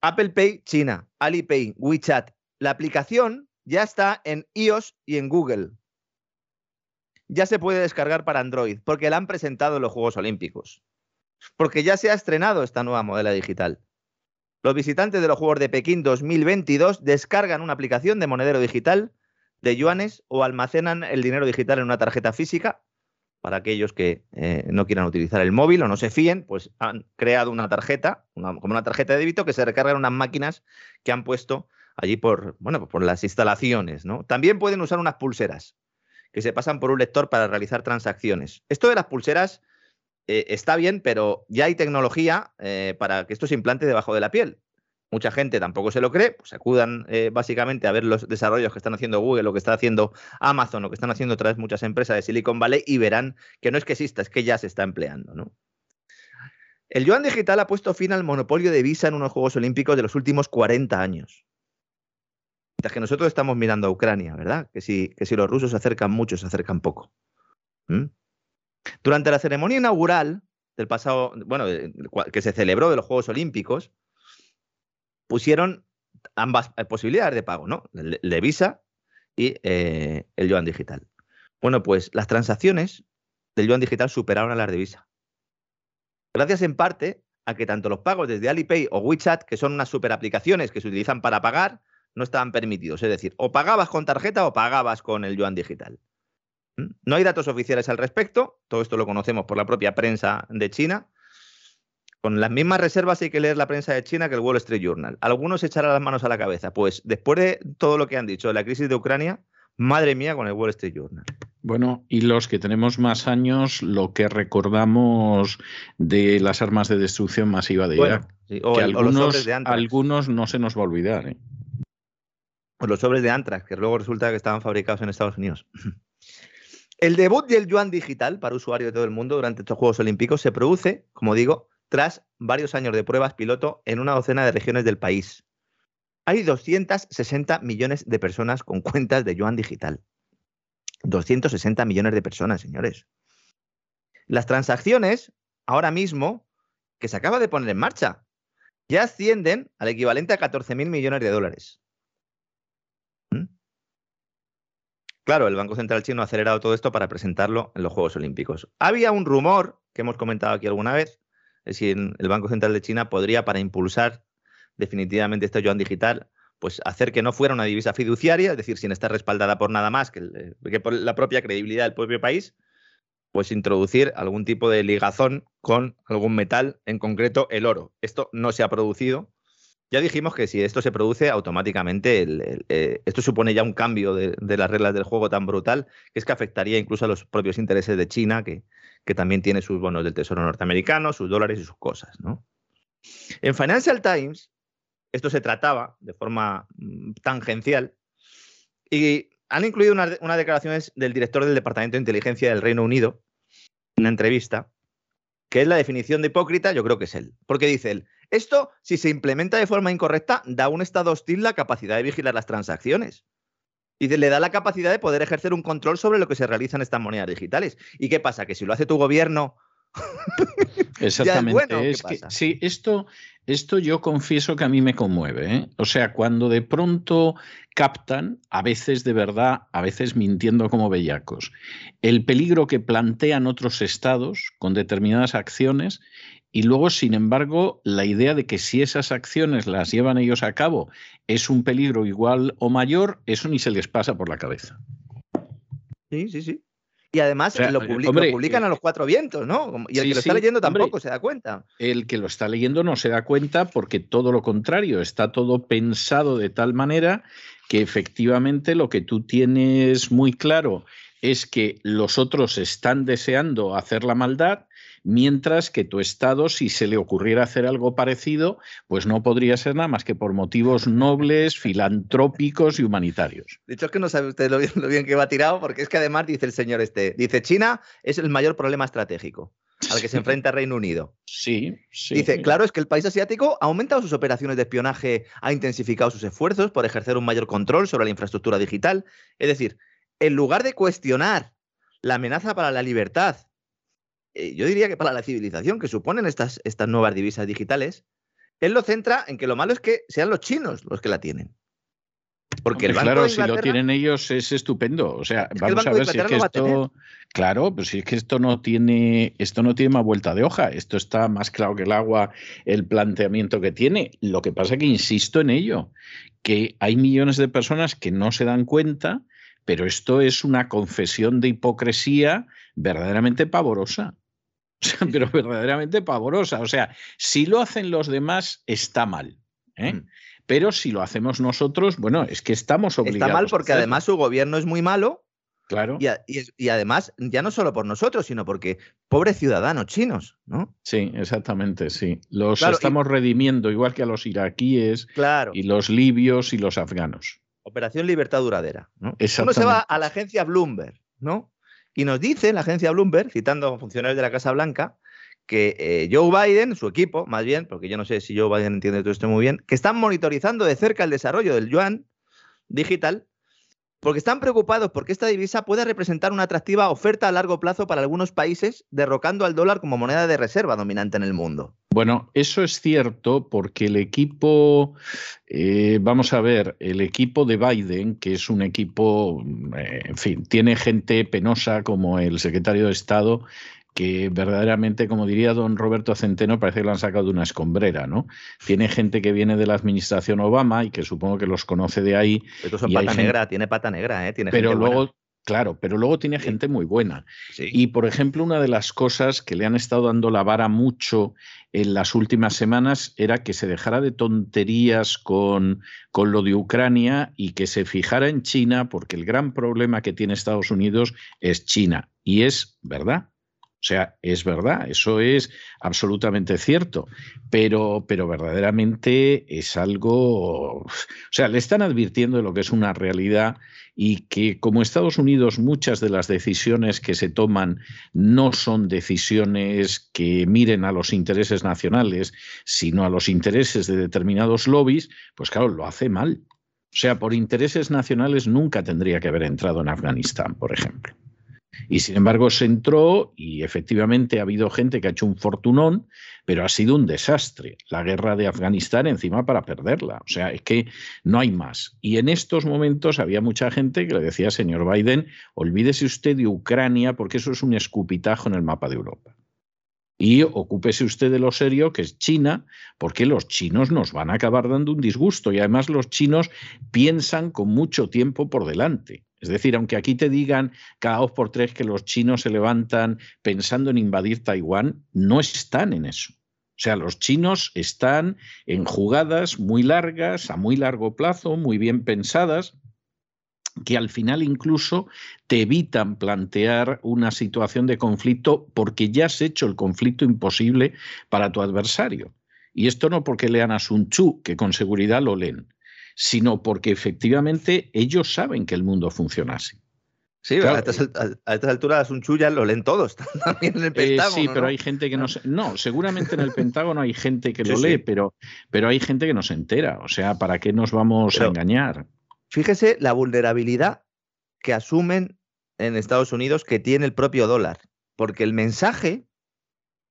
Apple Pay, China. Alipay, WeChat. La aplicación ya está en iOS y en Google. Ya se puede descargar para Android porque la han presentado en los Juegos Olímpicos. Porque ya se ha estrenado esta nueva modela digital. Los visitantes de los Juegos de Pekín 2022 descargan una aplicación de monedero digital de yuanes o almacenan el dinero digital en una tarjeta física, para aquellos que eh, no quieran utilizar el móvil o no se fíen, pues han creado una tarjeta, como una tarjeta de débito que se recarga en unas máquinas que han puesto allí por, bueno, por las instalaciones. ¿no? También pueden usar unas pulseras que se pasan por un lector para realizar transacciones. Esto de las pulseras eh, está bien, pero ya hay tecnología eh, para que esto se implante debajo de la piel mucha gente tampoco se lo cree, pues acudan eh, básicamente a ver los desarrollos que están haciendo Google, lo que está haciendo Amazon, lo que están haciendo otras muchas empresas de Silicon Valley y verán que no es que exista, es que ya se está empleando. El yuan digital ha puesto fin al monopolio de Visa en unos Juegos Olímpicos de los últimos 40 años. Mientras que nosotros estamos mirando a Ucrania, ¿verdad? Que si, que los rusos se acercan mucho, se acercan poco. Durante la ceremonia inaugural del pasado, bueno, que se celebró de los Juegos Olímpicos, pusieron ambas eh, posibilidades de pago, ¿no? El de Visa y eh, el yuan digital. Bueno, pues las transacciones del yuan digital superaron a las de Visa. Gracias en parte a que tanto los pagos desde Alipay o WeChat, que son unas super aplicaciones que se utilizan para pagar, no estaban permitidos. Es decir, o pagabas con tarjeta o pagabas con el yuan digital. ¿Mm? No hay datos oficiales al respecto, todo esto lo conocemos por la propia prensa de China, con las mismas reservas hay que leer la prensa de China que el Wall Street Journal. Algunos echarán las manos a la cabeza. Pues después de todo lo que han dicho de la crisis de Ucrania, madre mía con el Wall Street Journal. Bueno, y los que tenemos más años, lo que recordamos de las armas de destrucción masiva de Irak. o, algunos, algunos no se nos va a olvidar. ¿eh? O los sobres de Antrax, que luego resulta que estaban fabricados en Estados Unidos. El debut del yuan digital para usuarios de todo el mundo durante estos Juegos Olímpicos se produce, como digo, tras varios años de pruebas piloto en una docena de regiones del país. Hay 260 millones de personas con cuentas de yuan digital. 260 millones de personas, señores. Las transacciones, ahora mismo, que se acaba de poner en marcha, ya ascienden al equivalente a 14.000 millones de dólares. ¿Mm? Claro, el Banco Central Chino ha acelerado todo esto para presentarlo en los Juegos Olímpicos. Había un rumor que hemos comentado aquí alguna vez es el Banco Central de China podría, para impulsar definitivamente este yuan digital, pues hacer que no fuera una divisa fiduciaria, es decir, sin estar respaldada por nada más que, que por la propia credibilidad del propio país, pues introducir algún tipo de ligazón con algún metal, en concreto el oro. Esto no se ha producido. Ya dijimos que si esto se produce, automáticamente eh, esto supone ya un cambio de, de, las reglas del juego tan brutal que es que afectaría incluso a los propios intereses de China, que, que también tiene sus bonos del Tesoro norteamericano, sus dólares y sus cosas. ¿no? En Financial Times, esto se trataba de forma mm, tangencial y han incluido unas, declaraciones del director del Departamento de Inteligencia del Reino Unido, una entrevista, que es la definición de hipócrita, yo creo que es él. Porque dice él, esto, si se implementa de forma incorrecta, da a un Estado hostil la capacidad de vigilar las transacciones. Y le da la capacidad de poder ejercer un control sobre lo que se realiza en estas monedas digitales. ¿Y qué pasa? Que si lo hace tu gobierno. Exactamente. es, que, sí, esto, esto yo confieso que a mí me conmueve. ¿eh? O sea, cuando de pronto captan, a veces de verdad, a veces mintiendo como bellacos, el peligro que plantean otros estados con determinadas acciones y luego, sin embargo, la idea de que si esas acciones las llevan ellos a cabo es un peligro igual o mayor, eso ni se les pasa por la cabeza. Sí, sí, sí. Y además lo, publican eh, a los cuatro vientos, ¿no? Y el que lo está leyendo tampoco se da cuenta. El que lo está leyendo no se da cuenta porque todo lo contrario, está todo pensado de tal manera que efectivamente lo que tú tienes muy claro es que los otros están deseando hacer la maldad mientras que tu Estado, si se le ocurriera hacer algo parecido, pues no podría ser nada más que por motivos nobles, filantrópicos y humanitarios. De hecho, es que no sabe usted lo bien, que va tirado, porque es que además dice el señor este, dice China es el mayor problema estratégico al que se enfrenta Reino Unido. Sí, sí. Dice, claro, es que el país asiático ha aumentado sus operaciones de espionaje, ha intensificado sus esfuerzos por ejercer un mayor control sobre la infraestructura digital. Es decir, en lugar de cuestionar la amenaza para la libertad eh, yo diría que para la civilización que suponen estas, estas nuevas divisas digitales, él lo centra en que lo malo es que sean los chinos los que la tienen. Porque el claro, si lo tienen ellos es estupendo. O sea, vamos a ver si es que esto. Claro, pero si es que esto no tiene, esto no tiene más vuelta de hoja. Esto está más claro que el agua, el planteamiento que tiene. Lo que pasa es que insisto en ello, que hay millones de personas que no se dan cuenta pero esto es una confesión de hipocresía verdaderamente pavorosa. pero verdaderamente pavorosa. O sea, si lo hacen los demás, está mal. ¿eh? Mm. Pero si lo hacemos nosotros, bueno, es que estamos obligados. Está mal porque además su gobierno es muy malo. Claro. Y, además, ya no solo por nosotros, sino porque pobres ciudadanos chinos, ¿no? Sí, exactamente, sí. Los estamos redimiendo, igual que a los iraquíes claro. y los libios y los afganos. Operación Libertad Duradera. ¿no? Uno se va a la agencia Bloomberg, ¿no? Y nos dice la agencia Bloomberg, citando a funcionarios de la Casa Blanca, que eh, Joe Biden, su equipo, más bien, porque yo no sé si Joe Biden entiende todo esto muy bien, que están monitorizando de cerca el desarrollo del yuan digital porque están preocupados porque esta divisa puede representar una atractiva oferta a largo plazo para algunos países, derrocando al dólar como moneda de reserva dominante en el mundo. Bueno, eso es cierto porque el equipo, eh, vamos a ver, el equipo de Biden, que es un equipo, eh, en fin, tiene gente penosa como el secretario de Estado que verdaderamente, como diría don Roberto Centeno, parece que lo han sacado de una escombrera, ¿no? Tiene gente que viene de la administración Obama y que supongo que los conoce de ahí. Estos son pata negra, tiene pata negra, ¿eh? Tiene pero luego, claro, pero luego tiene gente muy buena. Y, por ejemplo, una de las cosas que le han estado dando la vara mucho en las últimas semanas era que se dejara de tonterías con, con lo de Ucrania y que se fijara en China, porque el gran problema que tiene Estados Unidos es China. Y es verdad. O sea, es verdad, eso es absolutamente cierto, pero, pero verdaderamente es algo, o sea, le están advirtiendo de lo que es una realidad y que como Estados Unidos muchas de las decisiones que se toman no son decisiones que miren a los intereses nacionales, sino a los intereses de determinados lobbies, pues claro, lo hace mal. O sea, por intereses nacionales nunca tendría que haber entrado en Afganistán, por ejemplo. Y sin embargo se entró y efectivamente ha habido gente que ha hecho un fortunón, pero ha sido un desastre. La guerra de Afganistán encima para perderla. O sea, es que no hay más. Y en estos momentos había mucha gente que le decía, señor Biden, olvídese usted de Ucrania porque eso es un escupitajo en el mapa de Europa. Y ocúpese usted de lo serio, que es China, porque los chinos nos van a acabar dando un disgusto. Y además los chinos piensan con mucho tiempo por delante. Es decir, aunque aquí te digan cada dos por tres que los chinos se levantan pensando en invadir Taiwán, no están en eso. O sea, los chinos están en jugadas muy largas, a muy largo plazo, muy bien pensadas, que al final incluso te evitan plantear una situación de conflicto porque ya has hecho el conflicto imposible para tu adversario. Y esto no porque lean a Sun Tzu, que con seguridad lo leen, sino porque efectivamente ellos saben que el mundo funciona así. Sí, a, estas, alturas un chulla lo leen todos, también en el eh, Pentágono. sí, pero hay gente que no se, No, seguramente en el Pentágono hay gente que lo lee, Pero, pero hay gente que no se entera. O sea, ¿para qué nos vamos a engañar? Fíjese la vulnerabilidad que asumen en Estados Unidos que tiene el propio dólar. Porque el mensaje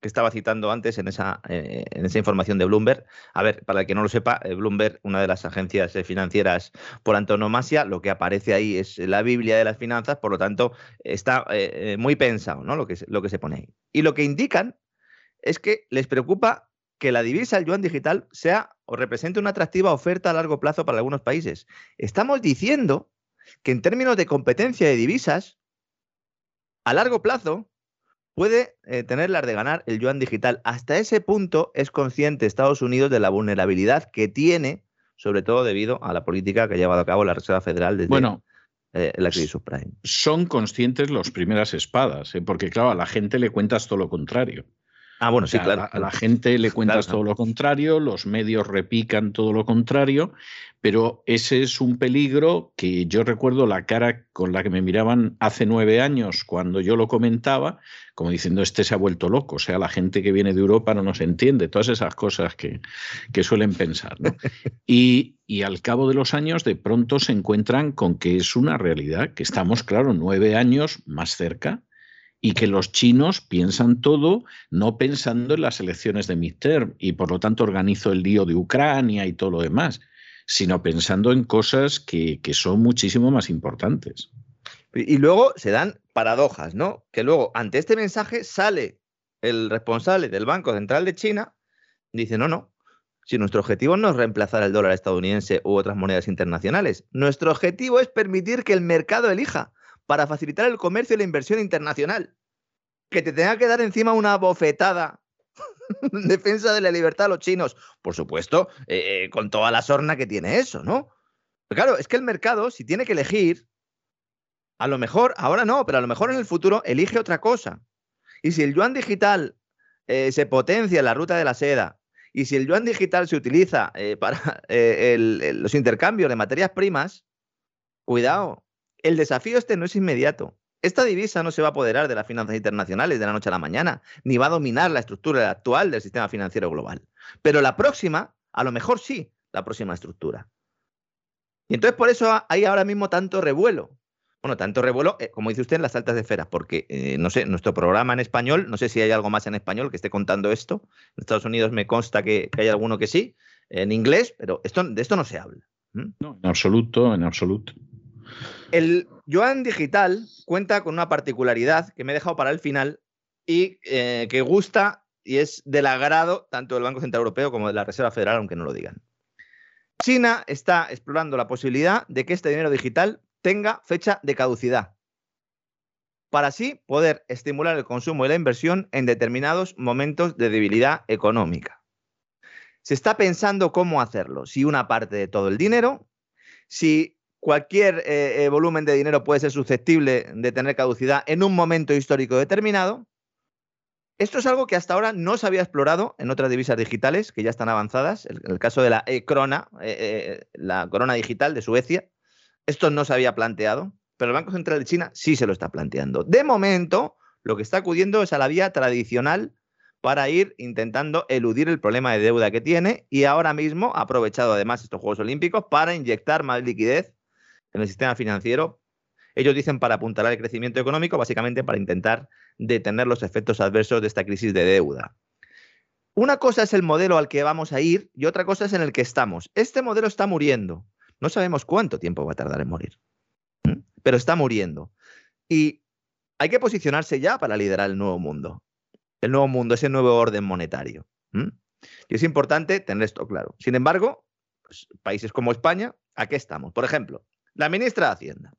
que estaba citando antes en esa, eh, en esa información de Bloomberg. A ver, para el que no lo sepa, eh, Bloomberg, una de las agencias eh, financieras por antonomasia, lo que aparece ahí es la Biblia de las finanzas, por lo tanto, está muy pensado ¿no? lo, que, lo que se pone ahí. Y lo que indican es que les preocupa que la divisa, el yuan digital, sea o represente una atractiva oferta a largo plazo para algunos países. Estamos diciendo que en términos de competencia de divisas, a largo plazo, puede eh, tener las de ganar el yuan digital. Hasta ese punto es consciente Estados Unidos de la vulnerabilidad que tiene, sobre todo debido a la política que ha llevado a cabo la Reserva Federal desde bueno, eh, la crisis subprime. Son conscientes los primeras espadas, ¿eh? porque claro, a la gente le cuentas todo lo contrario. Ah, bueno, sí, claro. A la, gente le cuentas todo lo contrario, los medios repican todo lo contrario, pero ese es un peligro que yo recuerdo la cara con la que me miraban hace nueve años cuando yo lo comentaba, como diciendo, este se ha vuelto loco, o sea, la gente que viene de Europa no nos entiende, todas esas cosas que, que suelen pensar. ¿no? Y, y al cabo de los años, de pronto se encuentran con que es una realidad, que estamos, claro, nueve años más cerca y que los chinos piensan todo no pensando en las elecciones de midterm y por lo tanto organizo el lío de Ucrania y todo lo demás, sino pensando en cosas que, son muchísimo más importantes. Y luego se dan paradojas, ¿no? Que luego ante este mensaje sale el responsable del Banco Central de China, dice, no, no, si nuestro objetivo no es reemplazar el dólar estadounidense u otras monedas internacionales. Nuestro objetivo es permitir que el mercado elija para facilitar el comercio y la inversión internacional. Que te tenga que dar encima una bofetada en defensa de la libertad a los chinos. Por supuesto, eh, eh, con toda la sorna que tiene eso, ¿no? Claro, es que el mercado, si tiene que elegir, a lo mejor, ahora no, pero a lo mejor en el futuro elige otra cosa. Y si el yuan digital eh, se potencia en la ruta de la seda, y si el yuan digital se utiliza para los intercambios de materias primas, cuidado, el desafío este no es inmediato. Esta divisa no se va a apoderar de las finanzas internacionales de la noche a la mañana, ni va a dominar la estructura actual del sistema financiero global. Pero la próxima, a lo mejor sí, la próxima estructura. Y entonces por eso hay ahora mismo tanto revuelo. Bueno, tanto revuelo, eh, como dice usted, en las altas esferas, porque, eh, no sé, nuestro programa en español, no sé si hay algo más en español que esté contando esto. En Estados Unidos me consta que, hay alguno que sí, en inglés, pero esto, de esto no se habla. No, en absoluto, en absoluto. El yuan digital cuenta con una particularidad que me he dejado para el final y eh, que gusta y es del agrado tanto del Banco Central Europeo como de la Reserva Federal, aunque no lo digan. China está explorando la posibilidad de que este dinero digital tenga fecha de caducidad, para así poder estimular el consumo y la inversión en determinados momentos de debilidad económica. Se está pensando cómo hacerlo, si una parte de todo el dinero, si cualquier eh, eh, volumen de dinero puede ser susceptible de tener caducidad en un momento histórico determinado. Esto es algo que hasta ahora no se había explorado en otras divisas digitales que ya están avanzadas. En el, caso de la e-crona, eh, la corona digital de Suecia, esto no se había planteado, pero el Banco Central de China sí se lo está planteando. De momento, lo que está acudiendo es a la vía tradicional para ir intentando eludir el problema de deuda que tiene y ahora mismo ha aprovechado además estos Juegos Olímpicos para inyectar más liquidez en el sistema financiero. Ellos dicen para apuntar al crecimiento económico, básicamente para intentar detener los efectos adversos de esta crisis de deuda. Una cosa es el modelo al que vamos a ir y otra cosa es en el que estamos. Este modelo está muriendo. No sabemos cuánto tiempo va a tardar en morir, pero está muriendo. Y hay que posicionarse ya para liderar el nuevo mundo. El nuevo mundo, ese nuevo orden monetario. Y es importante tener esto claro. Sin embargo, pues, países como España, ¿a qué estamos? Por ejemplo, la ministra de Hacienda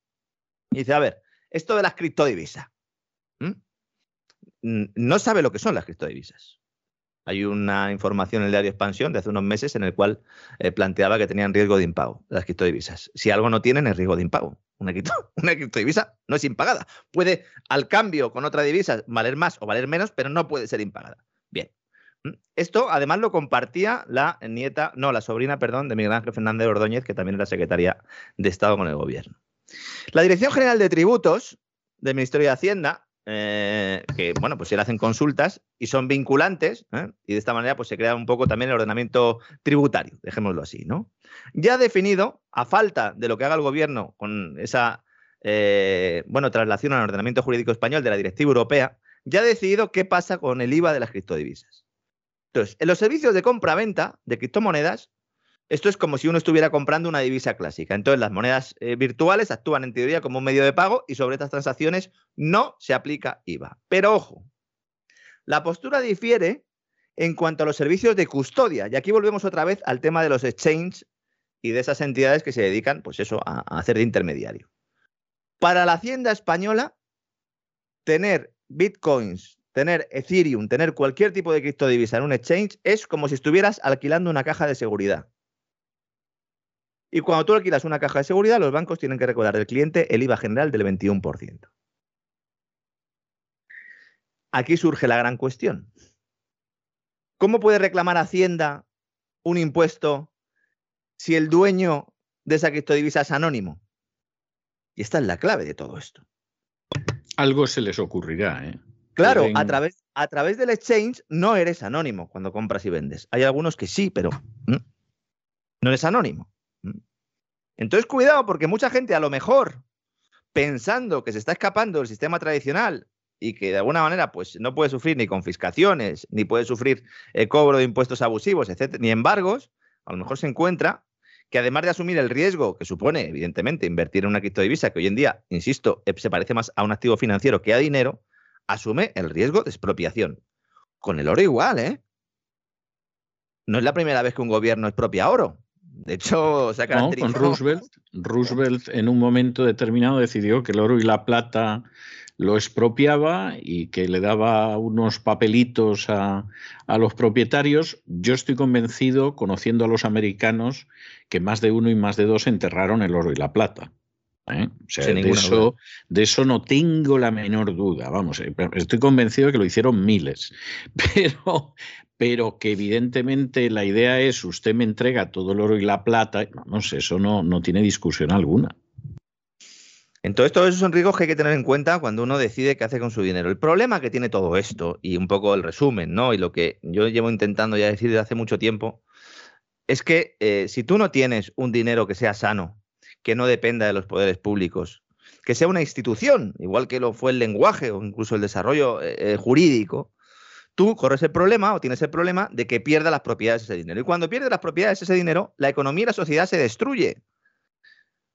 dice, a ver, esto de las criptodivisas. No sabe lo que son las criptodivisas. Hay una información en el diario Expansión de hace unos meses en el cual eh, planteaba que tenían riesgo de impago las criptodivisas. Si algo no tienen es riesgo de impago. Una, una criptodivisa no es impagada. Puede, al cambio con otra divisa, valer más o valer menos, pero no puede ser impagada. Bien. ¿Mm? Esto además lo compartía la nieta, no, la sobrina, perdón, de Miguel Ángel Fernández Ordóñez, que también era secretaria de Estado con el gobierno. La Dirección General de Tributos del Ministerio de Hacienda eh, que bueno, pues se le hacen consultas y son vinculantes, ¿eh? y de esta manera pues se crea un poco también el ordenamiento tributario, dejémoslo así, ¿no? Ya definido, a falta de lo que haga el gobierno con esa eh, bueno, traslación al ordenamiento jurídico español de la directiva europea, ya ha decidido qué pasa con el IVA de las criptodivisas. Entonces, en los servicios de compra-venta de criptomonedas, esto es como si uno estuviera comprando una divisa clásica. Entonces, las monedas eh, virtuales actúan en teoría como un medio de pago y sobre estas transacciones no se aplica IVA. Pero ojo, la postura difiere en cuanto a los servicios de custodia. Y aquí volvemos otra vez al tema de los exchanges y de esas entidades que se dedican, pues eso, a, a hacer de intermediario. Para la Hacienda española, tener bitcoins, tener Ethereum, tener cualquier tipo de criptodivisa en un exchange es como si estuvieras alquilando una caja de seguridad. Y cuando tú alquilas una caja de seguridad, los bancos tienen que recordar del cliente el IVA general del 21%. Aquí surge la gran cuestión. ¿Cómo puede reclamar Hacienda un impuesto si el dueño de esa criptodivisa es anónimo? Y esta es la clave de todo esto. Algo se les ocurrirá, ¿eh? Claro, a, través, a través del exchange no eres anónimo cuando compras y vendes. Hay algunos que sí, pero no eres anónimo. Entonces, cuidado, porque mucha gente a lo mejor, pensando que se está escapando del sistema tradicional y que de alguna manera pues, no puede sufrir ni confiscaciones, ni puede sufrir el cobro de impuestos abusivos, etcétera, ni embargos, a lo mejor se encuentra que además de asumir el riesgo que supone, evidentemente, invertir en una criptodivisa, que hoy en día, insisto, eh, se parece más a un activo financiero que a dinero, asume el riesgo de expropiación. Con el oro igual, ¿eh? no es la primera vez que un gobierno expropia oro. De hecho, se ha caracterizado... con Roosevelt, Roosevelt en un momento determinado decidió que el oro y la plata lo expropiaba y que le daba unos papelitos a, a, los propietarios. Yo estoy convencido, conociendo a los americanos, que más de uno y más de dos enterraron el oro y la plata. ¿Eh? O sea, de, eso, de, eso, no tengo la menor duda. Vamos, eh, estoy convencido de que lo hicieron miles. Pero, pero que evidentemente la idea es usted me entrega todo el oro y la plata, vamos, eso no, no tiene discusión alguna. Entonces, todos esos son riesgos que hay que tener en cuenta cuando uno decide qué hace con su dinero. El problema que tiene todo esto, y un poco el resumen, ¿no? Y lo que yo llevo intentando ya decir desde hace mucho tiempo, es que eh, si tú no tienes un dinero que sea sano, que no dependa de los poderes públicos, que sea una institución, igual que lo fue el lenguaje o incluso el desarrollo eh, eh, jurídico, tú corres el problema o tienes el problema de que pierda las propiedades de ese dinero. Y cuando pierdes las propiedades de ese dinero, la economía y la sociedad se destruye.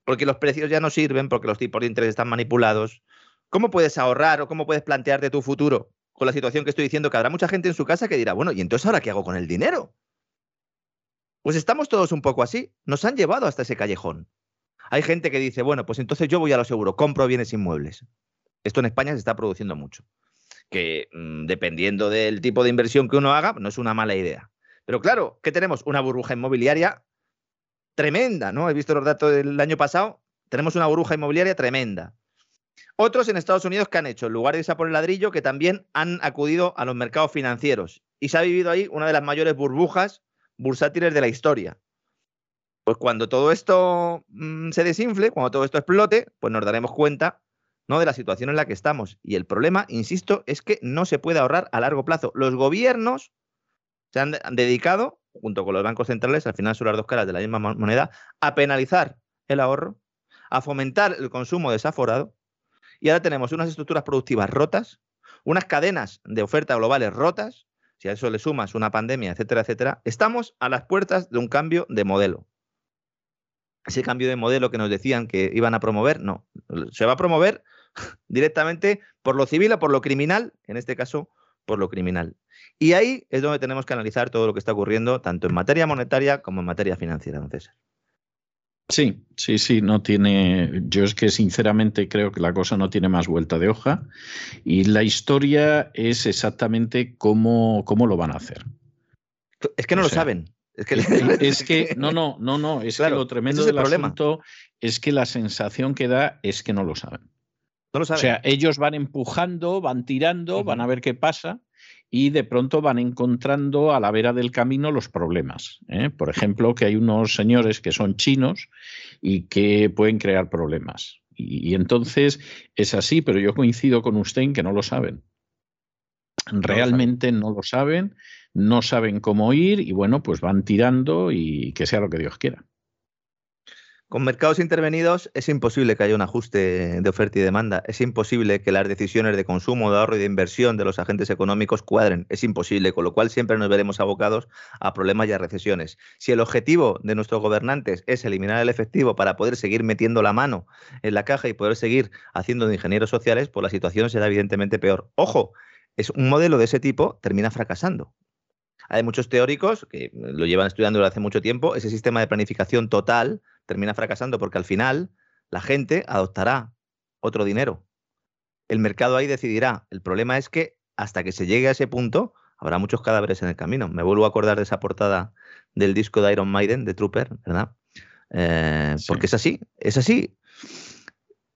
Porque los precios ya no sirven, porque los tipos de interés están manipulados. ¿Cómo puedes ahorrar o cómo puedes plantearte tu futuro con la situación que estoy diciendo? Que habrá mucha gente en su casa que dirá, bueno, ¿y entonces ahora qué hago con el dinero? Pues estamos todos un poco así. Nos han llevado hasta ese callejón. Hay gente que dice, bueno, pues entonces yo voy a lo seguro, compro bienes inmuebles. Esto en España se está produciendo mucho. Que mm, dependiendo del tipo de inversión que uno haga, no es una mala idea. Pero claro, ¿qué tenemos? Una burbuja inmobiliaria tremenda, ¿no? He visto los datos del año pasado. Tenemos una burbuja inmobiliaria tremenda. Otros en Estados Unidos que han hecho, en lugar de irse a por el ladrillo, que también han acudido a los mercados financieros. Y se ha vivido ahí una de las mayores burbujas bursátiles de la historia. Pues cuando todo esto mm, se desinfle, cuando todo esto explote, pues nos daremos cuenta ¿no? de la situación en la que estamos. Y el problema, insisto, es que no se puede ahorrar a largo plazo. Los gobiernos se han, dedicado, junto con los bancos centrales, al final son las dos caras de la misma moneda, a penalizar el ahorro, a fomentar el consumo desaforado. Y ahora tenemos unas estructuras productivas rotas, unas cadenas de oferta globales rotas, si a eso le sumas una pandemia, etcétera, etcétera, estamos a las puertas de un cambio de modelo ese cambio de modelo que nos decían que iban a promover, no, se va a promover directamente por lo civil o por lo criminal, en este caso por lo criminal. Y ahí es donde tenemos que analizar todo lo que está ocurriendo, tanto en materia monetaria como en materia financiera, don César. Sí, sí, sí, no tiene. Yo es que sinceramente creo que la cosa no tiene más vuelta de hoja y la historia es exactamente cómo, cómo lo van a hacer. Es que no lo saben. Es que, no, no, no, no, es que lo tremendo del asunto es que la sensación que da es que no lo saben. No lo saben. O sea, ellos van empujando, van tirando, van a ver qué pasa y de pronto van encontrando a la vera del camino los problemas. ¿eh? Por ejemplo, que hay unos señores que son chinos y que pueden crear problemas. Y, y, entonces es así, pero yo coincido con usted en que no lo saben. Realmente no lo saben no saben cómo ir y bueno, pues van tirando y que sea lo que Dios quiera. Con mercados intervenidos es imposible que haya un ajuste de oferta y demanda. Es imposible que las decisiones de consumo, de ahorro y de inversión de los agentes económicos cuadren. Es imposible, con lo cual siempre nos veremos abocados a problemas y a recesiones. Si el objetivo de nuestros gobernantes es eliminar el efectivo para poder seguir metiendo la mano en la caja y poder seguir haciendo de ingenieros sociales, pues la situación será evidentemente peor. Ojo, es un modelo de ese tipo termina fracasando. Hay muchos teóricos que lo llevan estudiando desde hace mucho tiempo. Ese sistema de planificación total termina fracasando porque al final la gente adoptará otro dinero. El mercado ahí decidirá. El problema es que hasta que se llegue a ese punto habrá muchos cadáveres en el camino. Me vuelvo a acordar de esa portada del disco de Iron Maiden, de Trooper, ¿verdad? Eh, porque es así, es así.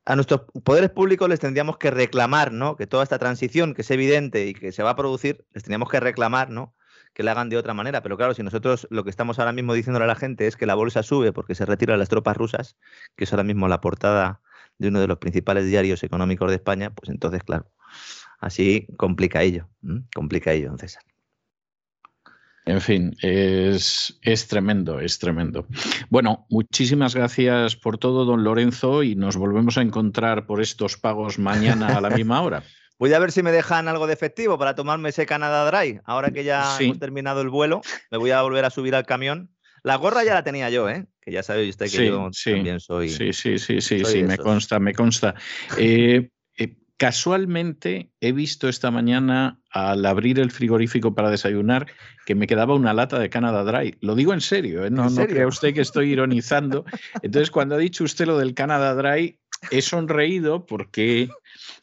A nuestros poderes públicos les tendríamos que reclamar, ¿no? Que toda esta transición que es evidente y que se va a producir, les tendríamos que reclamar, ¿no? Que la hagan de otra manera. Pero claro, si nosotros lo que estamos ahora mismo diciéndole a la gente es que la bolsa sube porque se retiran las tropas rusas, que es ahora mismo la portada de uno de los principales diarios económicos de España, pues entonces, claro, así complica ello, complica ello, don César. En fin, es, es, tremendo, es tremendo. Bueno, muchísimas gracias por todo, don Lorenzo, y nos volvemos a encontrar por estos pagos mañana a la misma hora. Voy a ver si me dejan algo de efectivo para tomarme ese Canada Dry. Ahora que ya hemos terminado el vuelo, me voy a volver a subir al camión. La gorra ya la tenía yo, ¿eh? Que ya sabéis usted que yo también soy. Sí, sí, sí, sí, sí, me consta, me consta. Eh, eh, Casualmente he visto esta mañana al abrir el frigorífico para desayunar que me quedaba una lata de Canada Dry. Lo digo en serio, ¿eh? no, no crea usted que estoy ironizando. Entonces, cuando ha dicho usted lo del Canada Dry, he sonreído porque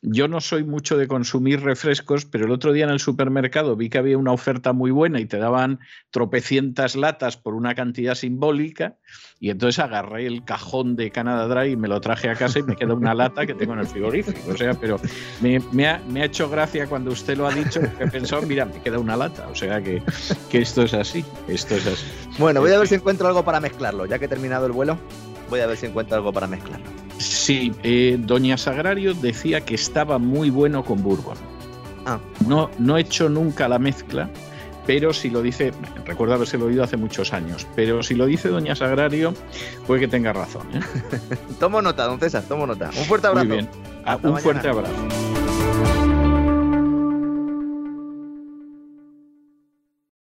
yo no soy mucho de consumir refrescos, pero el otro día en el supermercado vi que había una oferta muy buena y te daban tropecientas latas por una cantidad simbólica y entonces agarré el cajón de Canada Dry y me lo traje a casa y me queda una lata que tengo en el frigorífico. O sea, pero me, ha, hecho gracia cuando usted lo ha dicho, he pensado, mira, me queda una lata. O sea que, que esto es así, esto es así. Bueno, voy a ver si encuentro algo para mezclarlo, ya que he terminado el vuelo. Voy a ver si encuentro algo para mezclarlo. Sí, eh, Doña Sagrario decía que estaba muy bueno con Bourbon. Ah. No, no he hecho nunca la mezcla, pero si lo dice, recuerdo haberse oído hace muchos años, pero si lo dice Doña Sagrario, puede que tenga razón. ¿eh? tomo nota, don César, tomo nota. Un fuerte abrazo. Muy bien. Ah, un fuerte abrazo.